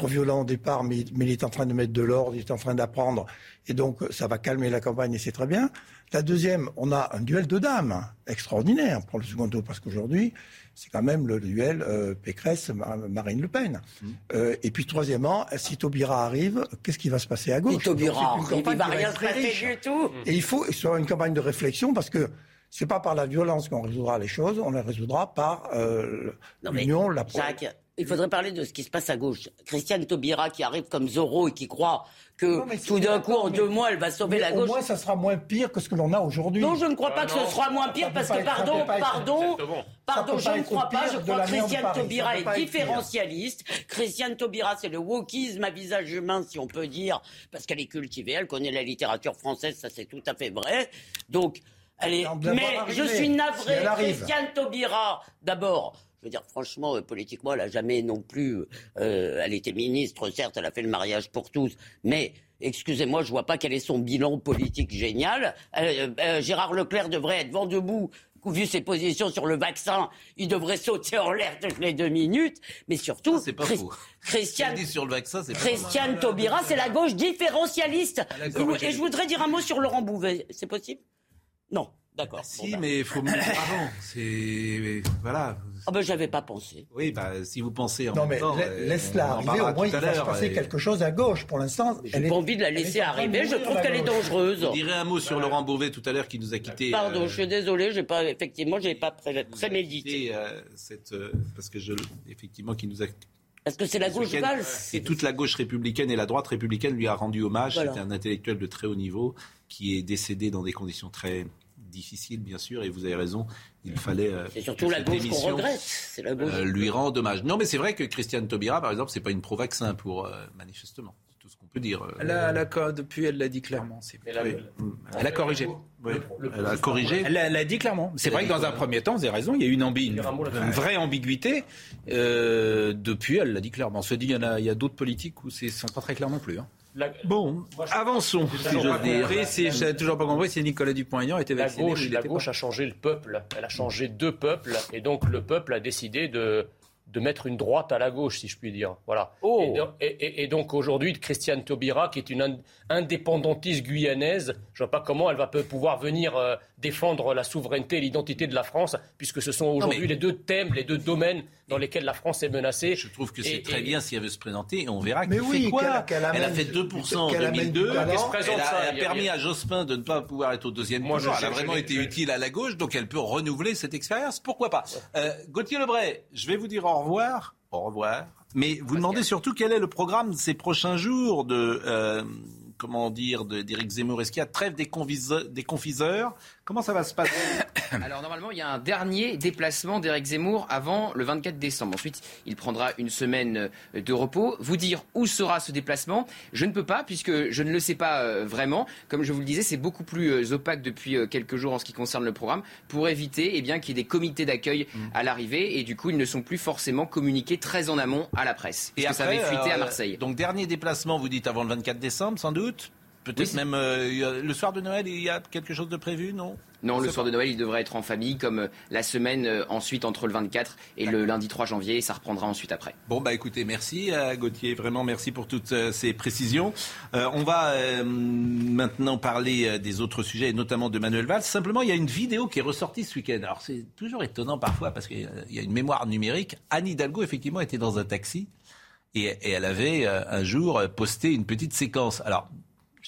Trop violent au départ, mais, mais il est en train de mettre de l'ordre, il est en train d'apprendre. Et donc, ça va calmer la campagne et c'est très bien. La deuxième, on a un duel de dames extraordinaire pour le second tour, parce qu'aujourd'hui, c'est quand même le duel euh, Pécresse-Marine Le Pen. Euh, et puis, troisièmement, si Taubira arrive, qu'est-ce qui va se passer à gauche? Taubira arrive, il va rien se passer riche. du tout. Et il faut une campagne de réflexion, parce que c'est pas par la violence qu'on résoudra les choses, on les résoudra par euh, l'union, la Jacques, il faudrait parler de ce qui se passe à gauche. Christiane Taubira qui arrive comme Zorro et qui croit que tout d'un coup, en deux mois, elle va sauver la Au gauche. moins, ça sera moins pire que ce que l'on a aujourd'hui. Non, je ne crois pas que ce sera moins pire Ça parce que, pardon, pardon, pardon, je ne crois pas. Je crois que Christiane Taubira est différentialiste. Christiane Taubira, c'est le wokisme à visage humain, si on peut dire, parce qu'elle est cultivée, elle connaît la littérature française, ça c'est tout à fait vrai. Donc, elle est. Mais je suis navré. Christiane Taubira, d'abord. Je veux dire, franchement, euh, politiquement, elle a jamais non plus. euh, elle était ministre, certes, elle a fait le mariage pour tous, mais excusez-moi, je vois pas quel est son bilan politique génial. Euh, euh, Gérard Leclerc devrait être vent debout. Vu ses positions sur le vaccin, il devrait sauter en l'air toutes les deux minutes. Mais surtout, C'est pas Chris- faux. Christiane, dit sur le vaccin, c'est pas Christiane Taubira, c'est la gauche différentialiste. Et je voudrais dire un mot sur Laurent Bouvet. C'est possible? Non, d'accord. Si, mais il faut mieux avant. C'est. Voilà. Ah ben, j'avais pas pensé. Oui, bah, si vous pensez en Non, même mais temps. euh, laisse-la on en arriver, au moins tout il à va se passer et- quelque chose à gauche. Pour l'instant, J'ai pas est- envie de la laisser arriver. Je trouve qu'elle est dangereuse. Vous direz un mot sur Laurent Beauvais tout à l'heure qui nous a quittés. Pardon, euh, je suis désolé, j'ai pas effectivement, j'ai pas pré- prémédité. euh, cette, euh, parce que je, effectivement, qui nous a. Est-ce que c'est la gauche valse Et toute la gauche républicaine et la droite républicaine lui a rendu hommage. Voilà. C'était un intellectuel de très haut niveau qui est décédé dans des conditions très difficiles, bien sûr. Et vous avez raison, il fallait. euh, C'est surtout la gauche qu'on regrette. C'est la gauche. euh, lui rend hommage. Non, mais c'est vrai que Christiane Taubira, par exemple, c'est pas une pro-vaccin pour euh, manifestement. C'est tout ce qu'on peut dire. euh. Elle a, elle a co- depuis, elle l'a dit clairement. c'est- Oui. Elle a corrigé. Oui. Elle a corrigé. Elle a, elle a dit clairement. C'est Elle vrai que dans un premier temps, vous avez raison, il y a eu une, ambi- une, une vraie ambiguïté. Euh, depuis, elle l'a dit clairement. On se dit, il y, en a, il y a d'autres politiques où c'est sont pas très clairs non plus. hein. Bon, avançons, si j'ose dire. Si je toujours pas compris si Nicolas Dupont-Aignan était vacciné. La gauche, la gauche a changé le peuple. Elle a changé deux peuples. Et donc, le peuple a décidé de, de mettre une droite à la gauche, si je puis dire. Voilà. Oh. Et, donc aujourd'hui, Christiane Taubira, qui est une indépendantiste guyanaise, je ne vois pas comment elle va pouvoir venir euh, défendre la souveraineté et l'identité de la France, puisque ce sont aujourd'hui les deux thèmes, les deux domaines dans lesquels la France est menacée. Je trouve que c'est très bien si elle veut se présenter, et on verra qu'elle fait quoi. elle a fait 2% en 2002, elle, a, permis à Jospin de ne pas pouvoir être au deuxième tour. Elle a vraiment été utile à la gauche, donc elle peut renouveler cette expérience. Pourquoi pas euh, Gauthier Lebray, je vais vous dire au revoir. Au revoir. Mais vous demandez surtout quel est le programme de ces prochains jours de... Euh, comment dire, d'Éric Zemmour? Est-ce qu'il y a trêve des, des confiseurs Comment ça va se passer Alors normalement, il y a un dernier déplacement d'Éric Zemmour avant le 24 décembre. Ensuite, il prendra une semaine euh, de repos. Vous dire où sera ce déplacement, je ne peux pas puisque je ne le sais pas euh, vraiment. Comme je vous le disais, c'est beaucoup plus euh, opaque depuis quelques jours en ce qui concerne le programme pour éviter eh bien qu'il y ait des comités d'accueil mm. à l'arrivée et du coup, ils ne sont plus forcément communiqués très en amont à la presse. Et après, ça avait fuité à Marseille. Donc dernier déplacement, vous dites avant le 24 décembre, sans doute Peut-être même euh, le soir de Noël, il y a quelque chose de prévu, non? Non, le soir de Noël, il devrait être en famille, comme euh, la semaine euh, ensuite entre le 24 et le lundi 3 janvier, et ça reprendra ensuite après. Bon, bah écoutez, merci à Gauthier, vraiment merci pour toutes ces précisions. on va maintenant parler des autres sujets, et notamment de Manuel Valls. Simplement, il y a une vidéo qui est ressortie ce week-end. Alors c'est toujours étonnant parfois, parce qu'il y a une mémoire numérique. Anne Hidalgo, effectivement, était dans un taxi, et, et elle avait un jour posté une petite séquence. Alors,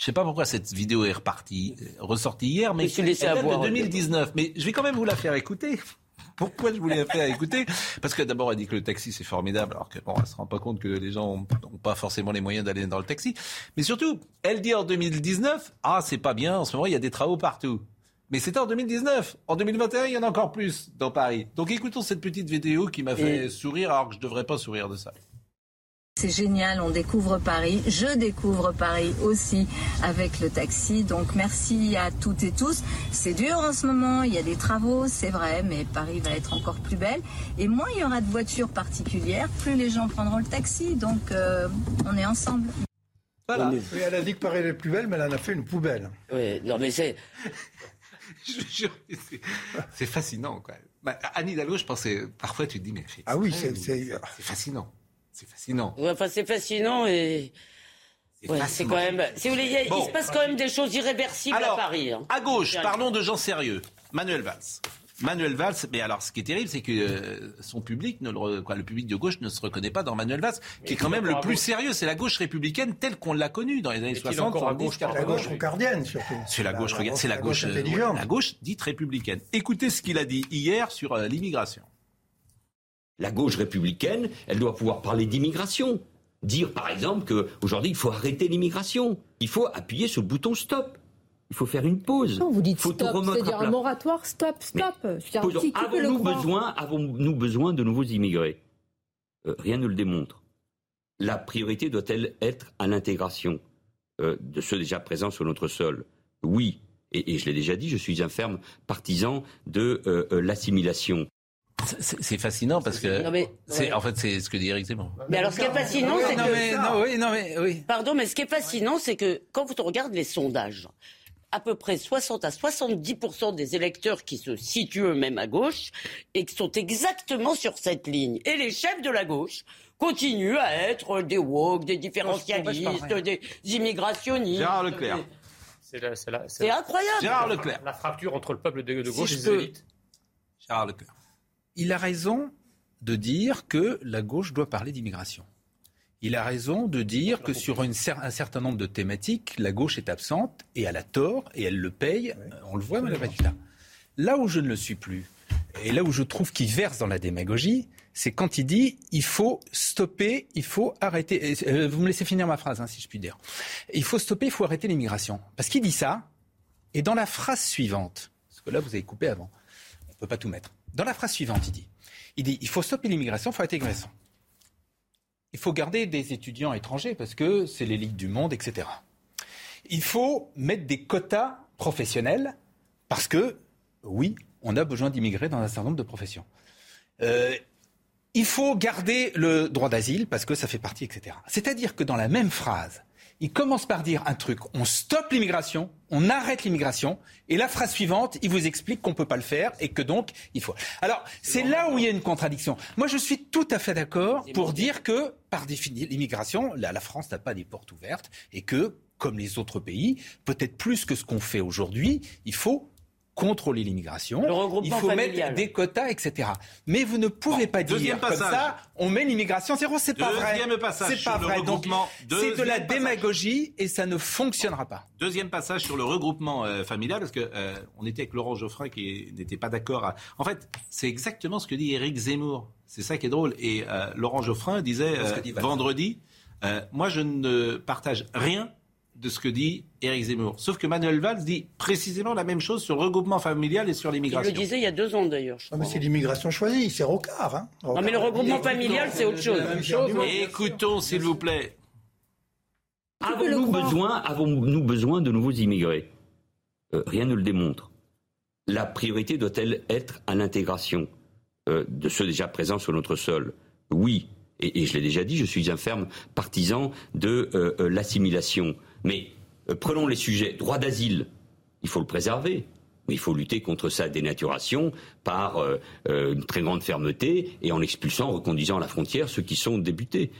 je sais pas pourquoi cette vidéo est repartie, ressortie hier, mais elle date de 2019. Mais je vais quand même vous la faire écouter. Pourquoi je voulais la faire écouter? Parce que d'abord, elle dit que le taxi c'est formidable, alors que bon, elle se rend pas compte que les gens n'ont pas forcément les moyens d'aller dans le taxi. Mais surtout, elle dit en 2019, ah c'est pas bien, en ce moment il y a des travaux partout. Mais c'était en 2019. En 2021, il y en a encore plus dans Paris. Donc écoutons cette petite vidéo qui m'a fait sourire alors que je devrais pas sourire de ça. C'est génial, on découvre Paris. Je découvre Paris aussi avec le taxi. Donc merci à toutes et tous. C'est dur en ce moment, il y a des travaux, c'est vrai, mais Paris va être encore plus belle. Et moins il y aura de voitures particulières, plus les gens prendront le taxi. Donc euh, on est ensemble. Voilà. Oui, elle a dit que Paris est plus belle, mais elle en a fait une poubelle. Oui, non mais c'est... c'est fascinant, quoi. Bah, Anne Hidalgo, je pensais, parfois tu te dis, mais ah oui, c'est fascinant. C'est fascinant. enfin, c'est fascinant et. C'est quand même. Si vous voulez, il, se passe quand même des choses irréversibles à Paris. Hein. À gauche, parlons de gens sérieux. Manuel Valls. Manuel Valls, mais alors ce qui est terrible, c'est que euh, son public, ne le, quoi, le public de gauche ne se reconnaît pas dans Manuel Valls, qui est quand même le plus sérieux. C'est la gauche républicaine telle qu'on l'a connue dans les années 60. Encore à gauche, la gauche rocardienne surtout. C'est la gauche, c'est la, gauche, euh, la gauche dite républicaine. Écoutez ce qu'il a dit hier sur euh, l'immigration. La gauche républicaine, elle doit pouvoir parler d'immigration. Dire par exemple qu'aujourd'hui il faut arrêter l'immigration. Il faut appuyer sur le bouton stop. Il faut faire une pause. Non, vous dites stop, c'est-à-dire un moratoire, stop, stop. Avons-nous besoin, avons besoin de nouveaux immigrés? Euh, Rien ne le démontre. La priorité doit-elle être à l'intégration euh, de ceux déjà présents sur notre sol? Oui, et, je l'ai déjà dit, je suis un ferme partisan de euh, l'assimilation. C'est fascinant parce que en fait c'est ce que dit Eric Zemmour. Mais alors ce qui est fascinant c'est que non, oui, non, mais, oui. Pardon, mais ce qui est fascinant c'est que quand vous regardez les sondages, à peu près 60 à 70% des électeurs qui se situent eux-mêmes à gauche et qui sont exactement sur cette ligne. Et les chefs de la gauche continuent à être des woke, des différentialistes, des immigrationnistes. Gérard Leclerc. C'est incroyable. Gérard Leclerc. La fracture entre le peuple de, gauche et les élites. Gérard Leclerc il a raison de dire que la gauche doit parler d'immigration. Il a raison de dire que sur un certain nombre de thématiques, la gauche est absente et elle a tort et elle le paye. On le voit, Mme Batista. Là où je ne le suis plus, et là où je trouve qu'il verse dans la démagogie, c'est quand il dit il faut stopper, il faut arrêter. Euh, vous me laissez finir ma phrase, hein, si je puis dire. Il faut stopper, il faut arrêter l'immigration. Parce qu'il dit ça, et dans la phrase suivante, parce que là vous avez coupé avant, on ne peut pas tout mettre. Dans la phrase suivante, il dit, il dit, il faut stopper l'immigration, il faut arrêter l'immigration. Il faut garder des étudiants étrangers parce que c'est l'élite du monde, etc. Il faut mettre des quotas professionnels parce que, oui, on a besoin d'immigrer dans un certain nombre de professions. Euh, il faut garder le droit d'asile parce que ça fait partie, etc. C'est-à-dire que dans la même phrase, il commence par dire un truc. On stoppe l'immigration, on arrête l'immigration, et la phrase suivante, il vous explique qu'on ne peut pas le faire et que donc il faut. Alors, c'est là où il y a une contradiction. Moi, je suis tout à fait d'accord pour dire que, par définition, l'immigration, la, la France n'a pas des portes ouvertes et que, comme les autres pays, peut-être plus que ce qu'on fait aujourd'hui, il faut contrôler l'immigration, il faut mettre des quotas, etc. Mais vous ne pouvez pas dire comme ça, on met l'immigration zéro, c'est pas vrai. C'est pas vrai. Donc c'est de la démagogie et ça ne fonctionnera pas. Deuxième passage sur le regroupement euh, familial, parce que euh, on était avec Laurent Geoffrin qui n'était pas d'accord. En fait, c'est exactement ce que dit Éric Zemmour. C'est ça qui est drôle. Et euh, Laurent Geoffrin disait vendredi, moi je ne partage rien de ce que dit Éric Zemmour. Sauf que Manuel Valls dit précisément la même chose sur le regroupement familial et sur l'immigration. Il le disait il y a deux ans d'ailleurs. Non, mais c'est l'immigration choisie, c'est Rocard. Hein. Non, mais le regroupement familial, c'est autre chose. Écoutons, s'il vous plaît. Avons-nous besoin, avons-nous besoin de nouveaux immigrés? Euh, Rien ne le démontre. La priorité doit-elle être à l'intégration euh, de ceux déjà présents sur notre sol? Oui. Et, je l'ai déjà dit, je suis un ferme partisan de euh, l'assimilation. Mais euh, prenons les sujets. Droit d'asile, il faut le préserver. Mais il faut lutter contre sa dénaturation par euh, euh, une très grande fermeté et en expulsant, en reconduisant à la frontière ceux qui sont débutés.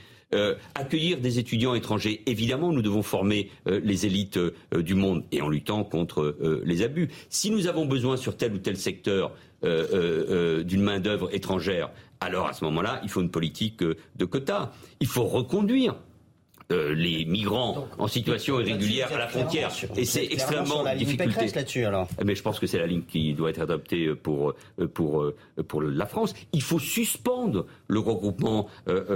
accueillir des étudiants étrangers, évidemment, nous devons former les élites du monde et en luttant contre les abus. Si nous avons besoin sur tel ou tel secteur d'une main-d'œuvre étrangère, alors à ce moment-là, il faut une politique de quotas. Il faut reconduire euh, les migrants en situation irrégulière à la frontière. Et c'est extrêmement difficile. Mais je pense que c'est la ligne qui doit être adoptée pour, euh, pour, euh, pour la France. Il faut suspendre le regroupement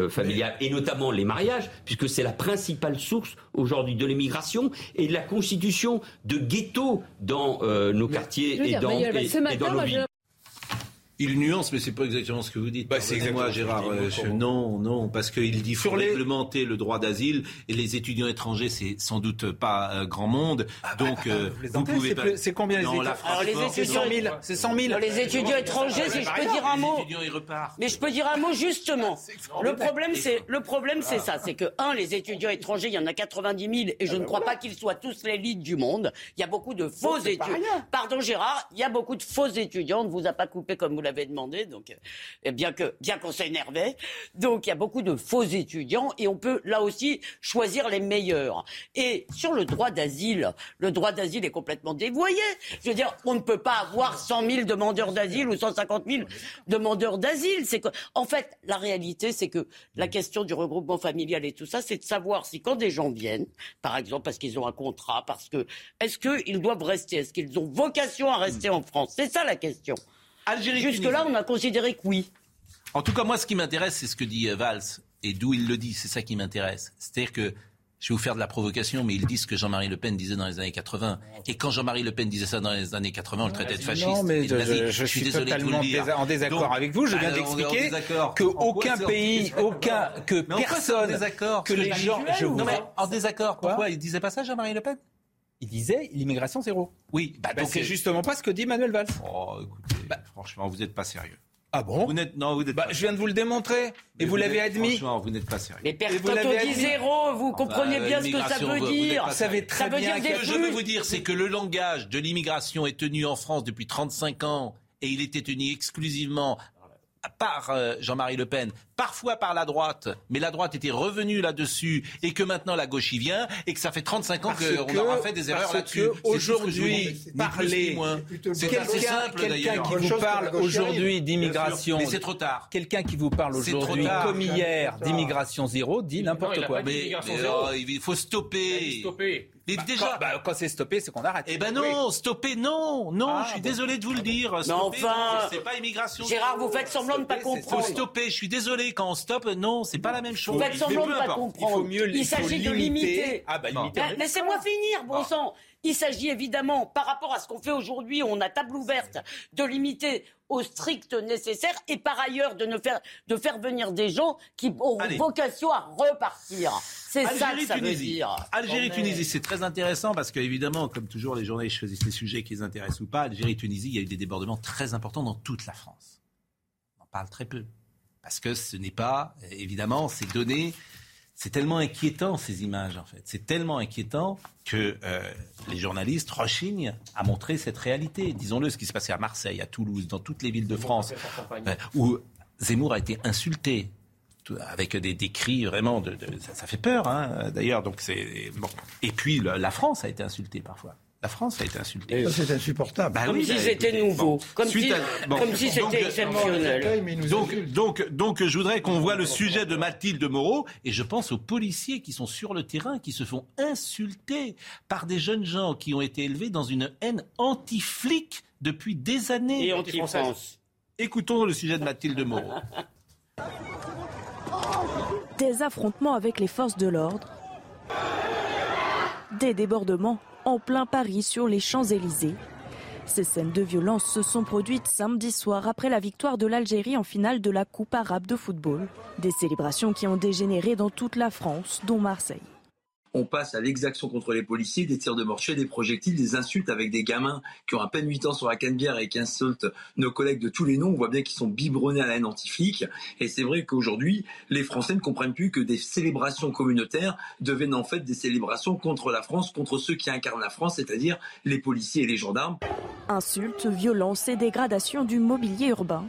familial et notamment les mariages, puisque c'est la principale source aujourd'hui de l'immigration et de la constitution de ghettos dans nos quartiers et dans, et dans nos villes. Il nuance, mais c'est pas exactement ce que vous dites. Bah, c'est moi, Gérard. Euh, non, non, parce qu'il dit faut réglementer le droit d'asile et les étudiants étrangers, c'est sans doute pas euh, grand monde. Ah bah, donc, euh, vous, pouvez pas. C'est combien les étudiants Alors, les étudiants, c'est 100 000. C'est 100 000. les étudiants étrangers, si je peux dire un mot. Mais je peux dire un mot justement. Le problème, c'est le problème, c'est ça, c'est que un, les étudiants étrangers, il y en a 90 000 et je ne crois pas qu'ils soient tous l'élite du monde. Il y a beaucoup de faux étudiants. Pardon, Gérard, il y a beaucoup de faux étudiants. On ne vous a pas coupé comme vous l'avez demandé, donc euh, bien que bien qu'on s'énervait. Donc il y a beaucoup de faux étudiants et on peut là aussi choisir les meilleurs. Et sur le droit d'asile, le droit d'asile est complètement dévoyé. Je veux dire, on ne peut pas avoir 100 000 demandeurs d'asile ou 150 000 demandeurs d'asile. En fait, la réalité, c'est que la question du regroupement familial et tout ça, c'est de savoir si quand des gens viennent, par exemple parce qu'ils ont un contrat, parce que est-ce qu'ils doivent rester, est-ce qu'ils ont vocation à rester en France? C'est ça la question. Jusque-là, on a considéré que oui. En tout cas, moi, ce qui m'intéresse, c'est ce que dit euh, Valls et d'où il le dit. C'est ça qui m'intéresse. C'est-à-dire que je vais vous faire de la provocation, mais il dit ce que Jean-Marie Le Pen disait dans les années 80. Et quand Jean-Marie Le Pen disait ça dans les années 80, on le traitait de fasciste. Non, mais je, suis, désolé totalement en désaccord avec vous. Je viens d'expliquer qu'aucun pays, aucun, que personne, que les gens... Je vous... Non, mais en désaccord, pourquoi Il disait pas ça, Jean-Marie Le Pen? Il disait l'immigration zéro. Oui, bah, donc c'est justement pas ce que dit Manuel Valls. Oh, écoutez, bah. franchement, vous n'êtes pas sérieux. Ah bon vous n'êtes, Non, vous n'êtes bah, Je viens de vous le démontrer. et vous, l'avez admis. Franchement, vous n'êtes pas sérieux. Mais quand on dit zéro, vous comprenez bien ce que ça veut dire. Vous savez très bien. Ce que je veux vous dire, c'est que le langage de l'immigration est tenu en France depuis 35 ans et il était tenu exclusivement par euh, Jean-Marie Le Pen, parfois par la droite, mais la droite était revenue là-dessus et que maintenant la gauche y vient et que ça fait 35 ans qu'on aura fait des erreurs là-dessus. Aujourd'hui, parler, c'est assez simple d'ailleurs. Quelqu'un qui vous parle aujourd'hui d'immigration, mais c'est trop tard. Quelqu'un qui vous parle aujourd'hui, comme hier, d'immigration zéro, dit n'importe quoi. Mais, euh, il faut stopper. Mais bah, déjà, quand, bah, quand c'est stoppé, c'est qu'on arrête. Eh ben non, stopper, non, non. Ah, je suis désolé de vous le dire. mais enfin, c'est pas immigration. Gérard, vous faites semblant de ne pas comprendre. Faut stopper. Je suis désolé. Quand on stoppe, non, c'est pas la même chose. Vous faites semblant de pas comprendre. Il, mieux, il s'agit de limiter. Ah bah limiter. Laissez-moi finir, bon sang. Il s'agit évidemment, par rapport à ce qu'on fait aujourd'hui, on a table ouverte, de limiter au strict nécessaire et par ailleurs de, ne faire, de faire venir des gens qui ont vocation à repartir. C'est ça que ça veut dire. Algérie-Tunisie, c'est très intéressant parce qu'évidemment, comme toujours, les journalistes choisissent les sujets qui les intéressent ou pas. Algérie-Tunisie, il y a eu des débordements très importants dans toute la France. On en parle très peu. Parce que ce n'est pas, évidemment, ces données c'est tellement inquiétant ces images en fait. C'est tellement inquiétant que euh, les journalistes rechignent à montrer cette réalité. Disons-le, ce qui se passait à Marseille, à Toulouse, dans toutes les villes de France, euh, où Zemmour a été insulté avec des, des cris vraiment de, ça, fait peur hein, d'ailleurs. Donc c'est bon. Et puis la France a été insultée parfois. La France a été insultée. c'est insupportable. Bah comme si c'était nouveau. Comme, si, c'était exceptionnel. Donc, donc, donc, je voudrais qu'on voit le sujet de Mathilde Moreau et je pense aux policiers qui sont sur le terrain, qui se font insulter par des jeunes gens qui ont été élevés dans une haine anti-flic depuis des années. Et anti-France. Écoutons le sujet de Mathilde Moreau. Des affrontements avec les forces de l'ordre. Des débordements en plein Paris sur les Champs-Élysées. Ces scènes de violence se sont produites samedi soir après la victoire de l'Algérie en finale de la Coupe arabe de football. Des célébrations qui ont dégénéré dans toute la France, dont Marseille on passe à l'exaction contre les policiers, des tirs de mortier, des projectiles, des insultes avec des gamins qui ont à peine 8 ans sur la canebière et qui insultent nos collègues de tous les noms. On voit bien qu'ils sont biberonnés à la haine anti-flic. Et c'est vrai qu'aujourd'hui, les Français ne comprennent plus que des célébrations communautaires deviennent en fait des célébrations contre la France, contre ceux qui incarnent la France, c'est-à-dire les policiers et les gendarmes. Insultes, violences et dégradations du mobilier urbain.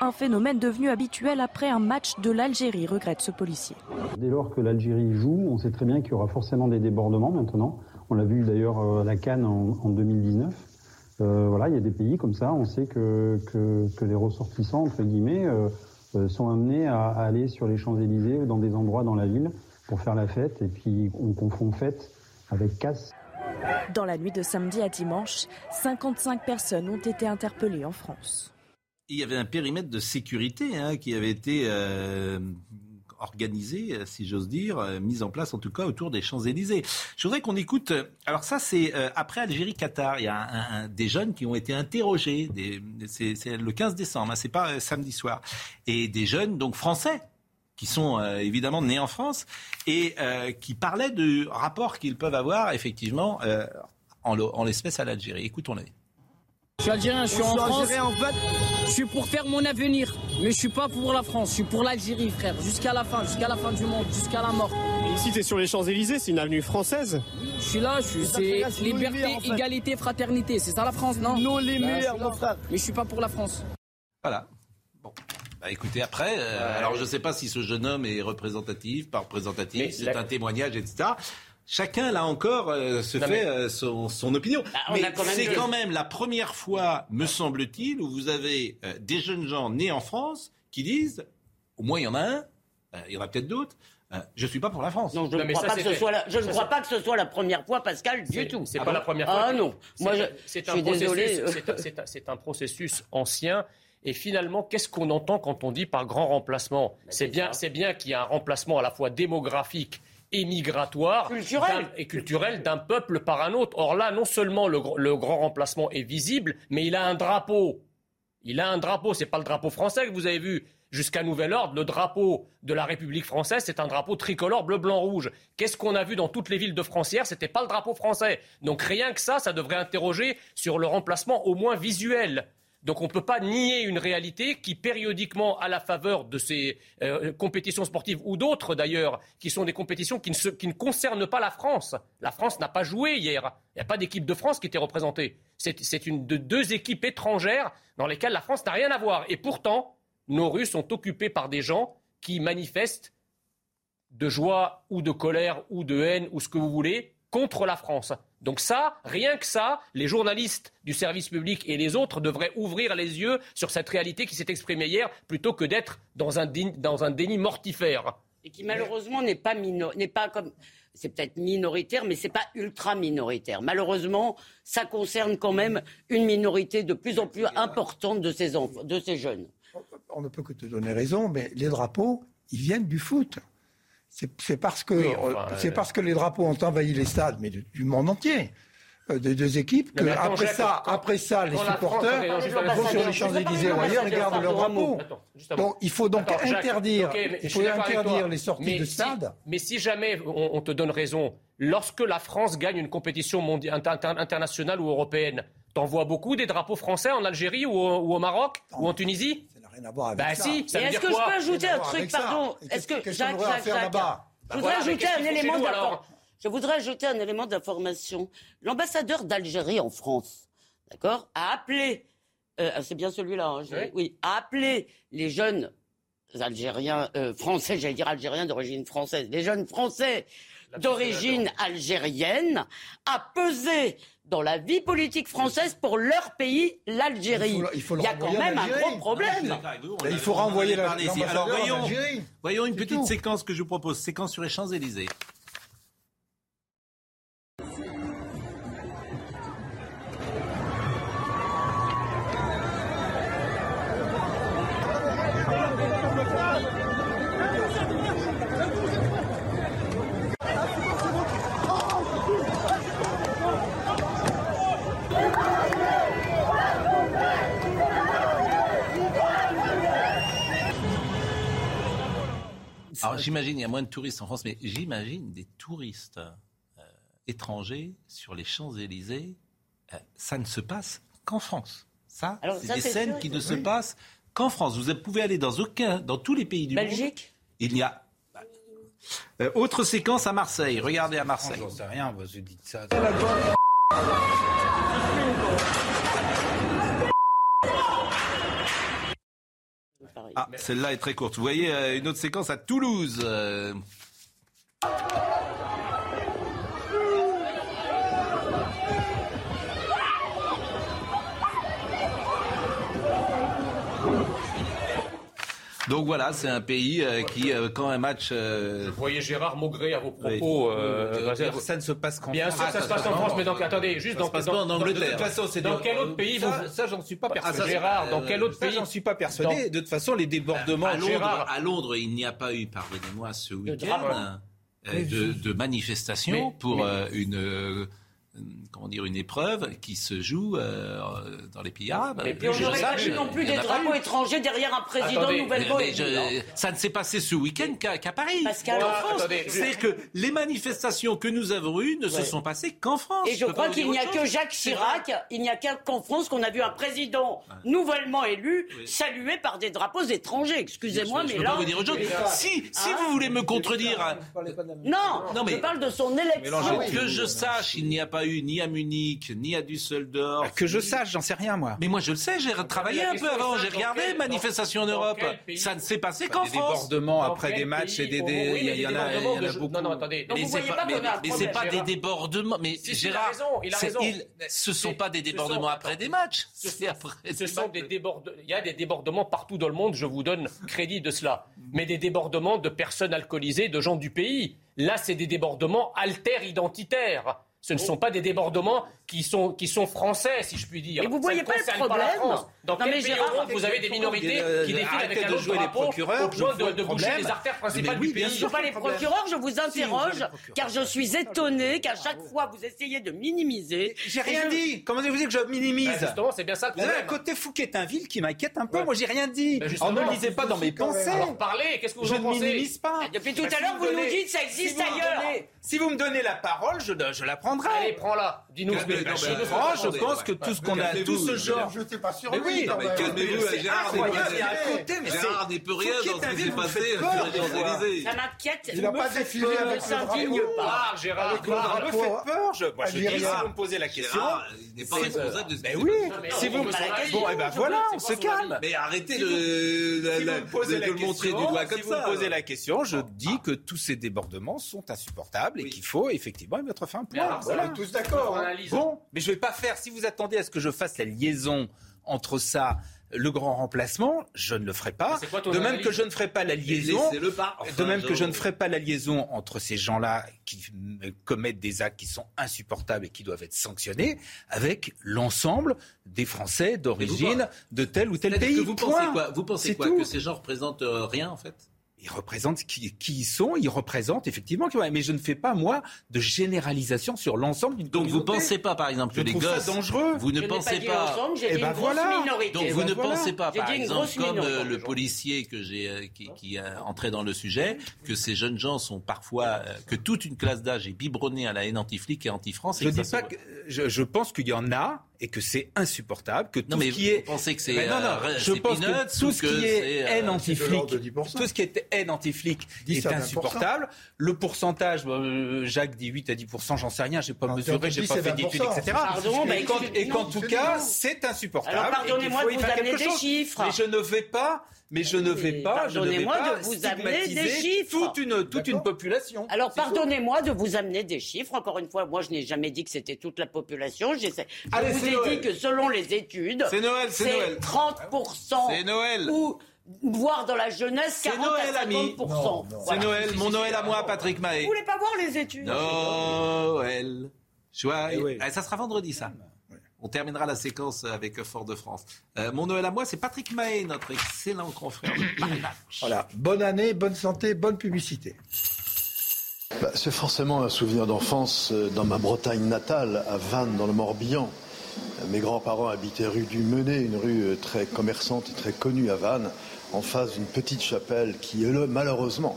Un phénomène devenu habituel après un match de l'Algérie, regrette ce policier. Dès lors que l'Algérie joue, on sait très bien qu'il y aura forcément des débordements maintenant. On l'a vu d'ailleurs euh, à la Cannes en, 2019. Euh, voilà, il y a des pays comme ça, on sait que, que, les ressortissants, entre guillemets, euh, sont amenés à, à, aller sur les Champs-Élysées ou dans des endroits dans la ville pour faire la fête. Et puis on confond fête avec casse. Dans la nuit de samedi à dimanche, 55 personnes ont été interpellées en France il y avait un périmètre de sécurité hein, qui avait été euh, organisé, si j'ose dire, euh, mis en place en tout cas autour des Champs-Élysées. Je voudrais qu'on écoute. Alors ça, c'est euh, après Algérie-Qatar. Il y a des jeunes qui ont été interrogés. C'est le 15 décembre. Hein, c'est pas samedi soir. Et des jeunes donc français qui sont évidemment nés en France et qui parlaient du rapport qu'ils peuvent avoir effectivement en l'espèce à l'Algérie. Écoutons-les. Je suis algérien, je suis en France. en fait. Je suis pour faire mon avenir, mais je suis pas pour la France, je suis pour l'Algérie, frère, jusqu'à la fin, jusqu'à la fin du monde, jusqu'à la mort. Et ici, es sur les Champs-Élysées, c'est une avenue française Je suis là, je suis, c'est liberté, égalité, fraternité, c'est ça la France, non? Non, les meilleurs, mon frère. Mais je suis pas pour la France. Voilà. Bon. Bah écoutez, après, euh, alors je ne sais pas si ce jeune homme est représentatif, pas représentatif, c'est un témoignage, etc. Chacun, là encore, euh, se fait euh, son, opinion. Bah, mais c'est quand même la première fois, me semble-t-il, où vous avez euh, des jeunes gens nés en France qui disent, au moins il y en a un, il y en a peut-être d'autres, je ne suis pas pour la France. Non, je ne crois, pas que, ce soit la, je ne crois pas que ce soit la première fois, Pascal, du tout. C'est pas la première fois. Ah non, moi je, c'est un, un, processus ancien. Et finalement, qu'est-ce qu'on entend quand on dit par grand remplacement? Bah, C'est bien, c'est bien qu'il y a un remplacement à la fois démographique et migratoire et culturel d'un peuple par un autre. Or là, non seulement le, grand remplacement est visible, mais il a un drapeau. Il a un drapeau, c'est pas le drapeau français que vous avez vu jusqu'à nouvel ordre. Le drapeau de la République française, c'est un drapeau tricolore bleu, blanc, rouge. Qu'est-ce qu'on a vu dans toutes les villes de France hier C'était pas le drapeau français. Donc rien que ça, ça devrait interroger sur le remplacement au moins visuel. Donc on ne peut pas nier une réalité qui, périodiquement, à la faveur de ces euh, compétitions sportives ou d'autres d'ailleurs, qui sont des compétitions qui ne, concernent pas la France. La France n'a pas joué hier. Il n'y a pas d'équipe de France qui était représentée. C'est une de deux équipes étrangères dans lesquelles la France n'a rien à voir. Et pourtant, nos rues sont occupées par des gens qui manifestent de joie ou de colère ou de haine ou ce que vous voulez contre la France. Donc ça, rien que ça, les journalistes du service public et les autres devraient ouvrir les yeux sur cette réalité qui s'est exprimée hier, plutôt que d'être dans un, dans un déni mortifère. Et qui malheureusement n'est pas, n'est pas comme c'est peut-être minoritaire, mais c'est pas ultra minoritaire. Malheureusement, ça concerne quand même une minorité de plus en plus importante de ces enfants, de ces jeunes. On ne peut que te donner raison, mais les drapeaux, ils viennent du foot. C'est parce que euh, c'est parce que les drapeaux ont envahi les stades, mais du monde entier. Euh, des deux équipes, que après, ça, après ça, les supporters vont sur les Champs-Élysées ou ailleurs et gardent leur drapeau. Donc, il faut donc interdire, il faut interdire les sorties de stade. mais si jamais on, te donne raison, lorsque la France gagne une compétition mondiale, internationale ou européenne, t'envoies beaucoup des drapeaux français en Algérie ou au, Maroc ou en Tunisie? Rien à voir avec bah ça. Si, est-ce que je peux ajouter un truc, pardon Est-ce que, Jacques, Jacques, Jacques, je voudrais ajouter un élément d'information. Je voudrais ajouter un élément d'information. L'ambassadeur d'Algérie en France, d'accord, a appelé, euh, c'est bien celui-là, hein, oui. a appelé les jeunes Algériens, euh, français, j'allais dire Algériens d'origine française, les jeunes Français d'origine algérienne, à peser dans la vie politique française pour leur pays, l'Algérie. Il, y a quand même un gros problème. il faut renvoyer la Alors voyons, voyons une petite séquence que je vous propose, séquence sur les Champs-Élysées. J'imagine, il y a moins de touristes en France, mais j'imagine des touristes euh, étrangers sur les Champs-Élysées. Euh, ça ne se passe qu'en France. Ça, c'est des scènes qui ne se passent qu'en France. Vous pouvez aller dans aucun, dans tous les pays du monde. Belgique? Il y a. Euh, autre séquence à Marseille. Regardez à Marseille. J'en sais rien, vous dites ça. Ah, celle-là est très courte. Vous voyez euh, une autre séquence à Toulouse. Donc voilà, c'est un pays euh, qui, euh, quand un match. Euh... Vous voyez Gérard Maugré à vos propos. Euh, ça ne se passe qu'en France. Bien sûr, ça, se passe en France, mais donc attendez, juste dans, dans, en Angleterre. De toute façon, c'est dans quel autre pays Ça, ça j'en suis pas persuadé. Gérard, dans quel autre pays J'en suis pas persuadé. De toute façon, les débordements. À Londres, à Londres il n'y a pas eu, pardonnez-moi, ce week-end. De, de, manifestations pour une euh, comment dire, une épreuve qui se joue euh, dans les pays arabes. Et puis on n'aurait pas vu non plus des drapeaux étrangers derrière un président nouvellement élu. Ça ne s'est passé ce week-end qu'à Paris. Pascal, en France. C'est que les manifestations que nous avons eues ne se sont passées qu'en France. Et je, crois qu'il n'y a que Jacques Chirac, il n'y a qu'en France qu'on a vu un président nouvellement élu salué par des drapeaux étrangers. Excusez-moi, mais là. Vous dire autre chose. Si, si vous voulez me contredire. Non, non mais je parle de son élection. Que je sache, il n'y a pas eu ni à Munich, ni à Düsseldorf. Ah, que je sache, j'en sais rien, moi. Mais moi, je le sais, j'ai travaillé un peu avant, j'ai regardé manifestations en Europe. Ça ne s'est passé qu'en France. Des débordements après des matchs et des. Il y en a beaucoup. Non, non, attendez. Mais c'est pas des débordements. Mais Gérard, ce sont pas des débordements après des matchs. Il y a des débordements partout dans le monde, je vous donne crédit de cela. Mais des débordements de personnes alcoolisées, de gens du pays. Là, c'est des débordements alter identitaires. Ce ne sont pas des débordements qui sont, qui sont français, si je puis dire. Mais vous voyez pas le problème Dans quel pays vous avez des minorités qui défilent avec un autre jouer les procureurs, au point de, de boucher les artères principales du pays Je ne pas les procureurs, je vous interroge, car je suis étonné qu'à chaque fois vous essayez de minimiser. J'ai rien dit. Comment vous dites que je minimise bah, Justement, c'est bien ça Vous avez un côté Fouquetinville qui m'inquiète un peu. Moi, j'ai rien dit. On ne lisait pas dans mes pensées. Alors parlez, qu'est-ce que vous en pensez Je ne minimise pas. Depuis tout à l'heure, vous nous dites ça existe ailleurs. Si vous me donnez la parole, je la prendrai. Allez, prends-la. Dis-nous je pense que tout ce qu'on a, tout ce genre. Je pas sur Mais oui, calmez-vous, Gérard. Gérard n'est peut rien dans ce qui s'est passé Ça m'inquiète. Il n'a pas défilé avec le drapeau. Ah, Gérard, me fait peur. Moi, je dis, si vous me posez la question. Il n'est pas responsable de ce Mais oui. Si vous me bon, et ben voilà, on se calme. Mais arrêtez de le montrer du doigt comme ça. Si vous me posez la question, je dis que tous ces débordements sont insupportables et qu'il faut effectivement y mettre fin. Point. Voilà, tous d'accord. Hein. Bon, mais je vais pas faire. Si vous attendez à ce que je fasse la liaison entre ça le grand remplacement, je ne le ferai pas. De même que je ne ferai pas la liaison. de même que je ne ferai pas la liaison entre ces gens-là qui commettent des actes qui sont insupportables et qui doivent être sanctionnés avec l'ensemble des Français d'origine de tel ou tel pays. vous pensez quoi Vous pensez quoi Que ces gens représentent euh, rien en fait? Ils représentent qui, qui ils sont, ils représentent effectivement. Mais je ne fais pas moi de généralisation sur l'ensemble d'une Donc vous pensez pas, par exemple, que les gosses dangereux. Vous ne pensez pas. Et eh ben voilà. Donc vous ne pensez pas, par exemple, comme euh, le policier que j'ai, euh, qui, qui est entré dans le sujet, que ces jeunes gens sont parfois, euh, que toute une classe d'âge est biberonnée à la haine anti-flic et anti-France. Je dis pas que, je, je pense qu'il y en a et que c'est insupportable, que tout non, mais ce qui est... Pensez que c'est non, non, je pense que tout ce qui est haine anti-flic, tout ce qui est haine anti-flic est insupportable. Le pourcentage, euh, Jacques dit 8 à 10% j'en sais rien, j'ai pas mesuré, j'ai pas fait d'études, etc. Pardon, et qu'en tout cas, c'est insupportable. Alors pardonnez-moi de vous amener des chiffres. Mais je ne vais pas mais je ne vais pas, je ne vais pas de vous amener des chiffres. toute une, toute une population. Alors pardonnez-moi de vous amener des chiffres. Encore une fois, moi je n'ai jamais dit que c'était toute la population. Je Allez, vous ai Noël. dit que selon les études, c'est Noël, c'est Noël. 30%. C'est Noël. Ou voire dans la jeunesse 40 Noël, à 50%. ami. C'est Noël, mon Noël à moi, Patrick Mahé. Vous voulez pas voir les études? Noël. Joyeux. Eh oui. Ah, ça sera vendredi, ça. On terminera la séquence avec Fort-de-France. Euh, mon Noël à moi, c'est Patrick Mahé, notre excellent confrère de Paris Match. Voilà. Bonne année, bonne santé, bonne publicité. Bah, c'est forcément un souvenir d'enfance euh, dans ma Bretagne natale, à Vannes, dans le Morbihan. Mes grands-parents habitaient rue du Menet, une rue euh, très commerçante et très connue à Vannes, en face d'une petite chapelle qui, malheureusement,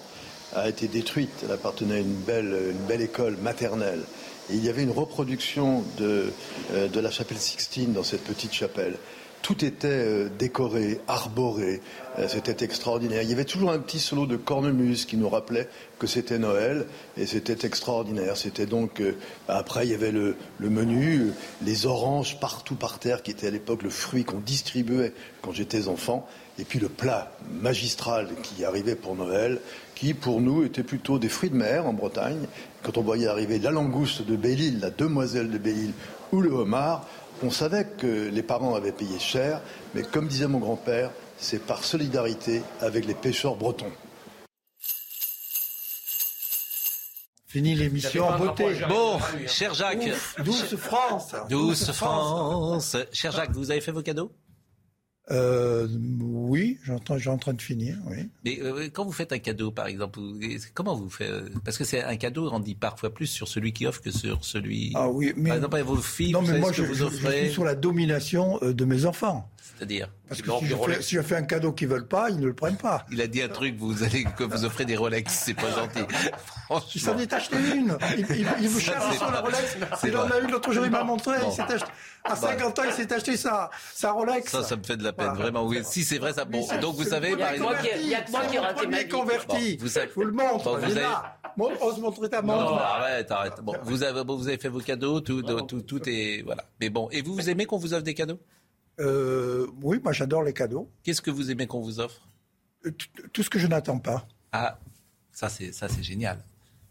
a été détruite. Elle appartenait à une belle, une belle école maternelle. Il y avait une reproduction de, euh, de la chapelle Sixtine dans cette petite chapelle. Tout était euh, décoré, arboré, euh, c'était extraordinaire. Il y avait toujours un petit solo de cornemuse qui nous rappelait que c'était Noël et c'était extraordinaire. C'était donc après il y avait le, le menu, les oranges partout par terre qui était à l'époque le fruit qu'on distribuait quand j'étais enfant et puis le plat magistral qui arrivait pour Noël, qui pour nous était plutôt des fruits de mer en Bretagne. Quand on voyait arriver la langouste de Belle-Île, la demoiselle de Belle-Île ou le homard, on savait que les parents avaient payé cher, mais comme disait mon grand-père, c'est par solidarité avec les pêcheurs bretons. Fini l'émission en beauté. Bon, cher Jacques. Ouf, douce France. Douce France. Cher Jacques, vous avez fait vos cadeaux? Euh, oui, j'entends, j'ai en train de finir, oui. Mais euh, quand vous faites un cadeau, par exemple, comment vous faites euh, Parce que c'est un cadeau en dit parfois plus sur celui qui offre que sur celui. Ah oui, mais Par exemple, vos filles, non, vous mais savez moi ce que je, vous je- je offrez. suis sur la domination de mes enfants. C'est-à-dire Parce que si je, fais, si je fais un cadeau qu'ils veulent pas, ils ne le prennent pas. Il a dit un truc, vous allez que vous offrez des Rolex, c'est pas gentil. Il s'en est acheté une. Il, il, il vous cherche sur la Rolex. c'est Il en a une l'autre jour, il m'a montré. Bon. Il s'est acheté, à Bon. 50 ans, il s'est acheté sa, sa Rolex. Ça, ça me fait de la peine, vraiment. Oui, si c'est vrai, ça. Bon, donc vous savez, par exemple. Il y a que moi qui ai raté ma premier vie. converti. Bon, vous savez- Je vous le montre. Bon, vous avez- là. Mon- Ose montrer ta Non, montre. arrête, arrête. Bon, vous avez, bon, vous avez fait vos cadeaux, tout, tout, tout est voilà. Mais bon, et vous, vous aimez qu'on vous offre des cadeaux? Euh, oui, moi j'adore les cadeaux. Qu'est-ce que vous aimez qu'on vous offre? Euh, Tout, ce que je n'attends pas. Ah, ça c'est ça c'est génial.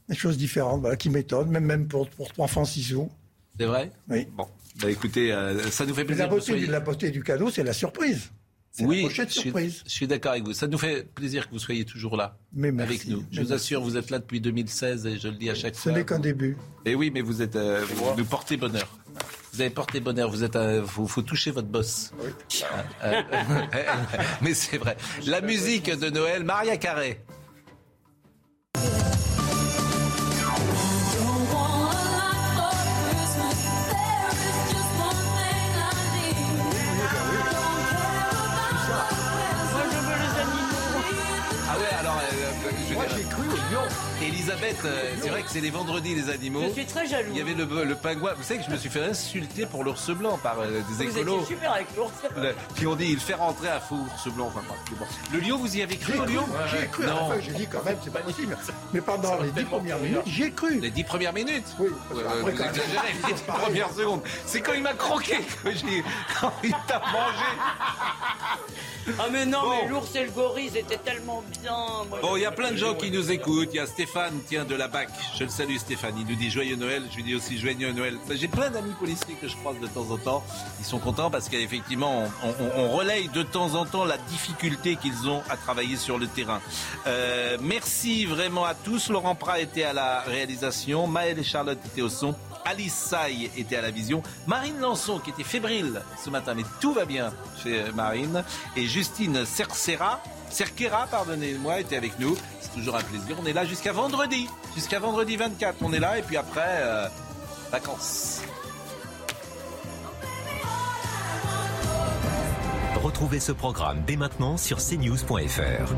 Des choses différentes, voilà, qui m'étonnent, même, même pour, pour 3 francs 6 sous. C'est vrai? Oui. Bon, bah écoutez, euh, ça nous fait plaisir la que vous beauté, soyez. la beauté du cadeau, c'est la surprise. Oui, la je suis, surprise. je suis d'accord avec vous. Ça nous fait plaisir que vous soyez toujours là Mais merci. avec nous. Je Mais vous assure, vous êtes là depuis 2016 et je le dis à chaque Ce fois. n'est qu'un début. Et oui, mais vous êtes, euh, vous nous portez bonheur. Vous avez porté bonheur. Vous êtes, euh, faut, faut toucher votre boss. Euh, euh, mais c'est vrai. La musique de Noël, Maria Carré. Elisabeth, euh, c'est vrai que c'est les vendredis les animaux. Je suis très jaloux. Il y avait le, le pingouin. Vous savez que je me suis fait insulter pour l'ours blanc par euh, des Vous écolos. étiez super avec l'ours. Le- Puis on dit, il fait rentrer un faux ours blanc. Enfin, bon. Le lion, vous y avez cru J'ai au cru, lion j'ai cru. À Non. j'ai dit quand même, c'est pas possible. Mais pendant les dix premières minutes, j'ai cru. Les dix premières minutes Oui. Parce Vous exagérez, les dix premières secondes. C'est quand il m'a croqué que j'ai. Quand il t'a mangé. Ah mais non, Bon. mais l'ours et le gorille, c'était tellement bien. Moi, Bon, il y a plein de gens qui nous écoutent. Il y a Stéphane, de la BAC. Je le salue, Stéphane. Il nous dit Joyeux Noël. Je lui dis aussi Joyeux Noël. J'ai plein d'amis policiers que je croise de temps en temps. Ils sont contents parce qu'effectivement, on, on- on relaye de temps en temps la difficulté qu'ils ont à travailler sur le terrain. Euh, merci vraiment à tous. Laurent Prat était à la réalisation. Maël et Charlotte étaient au son. Alice Saï était à la vision. Marine Lançon, qui était fébrile ce matin, mais tout va bien chez euh, Marine. Et Justine Cercera, Cerquera, pardonnez-moi, était avec nous. C'est toujours un plaisir. On est là jusqu'à vendredi. Jusqu'à vendredi 24. On est là. Et puis après, euh, vacances. Retrouvez ce programme dès maintenant sur cnews.fr.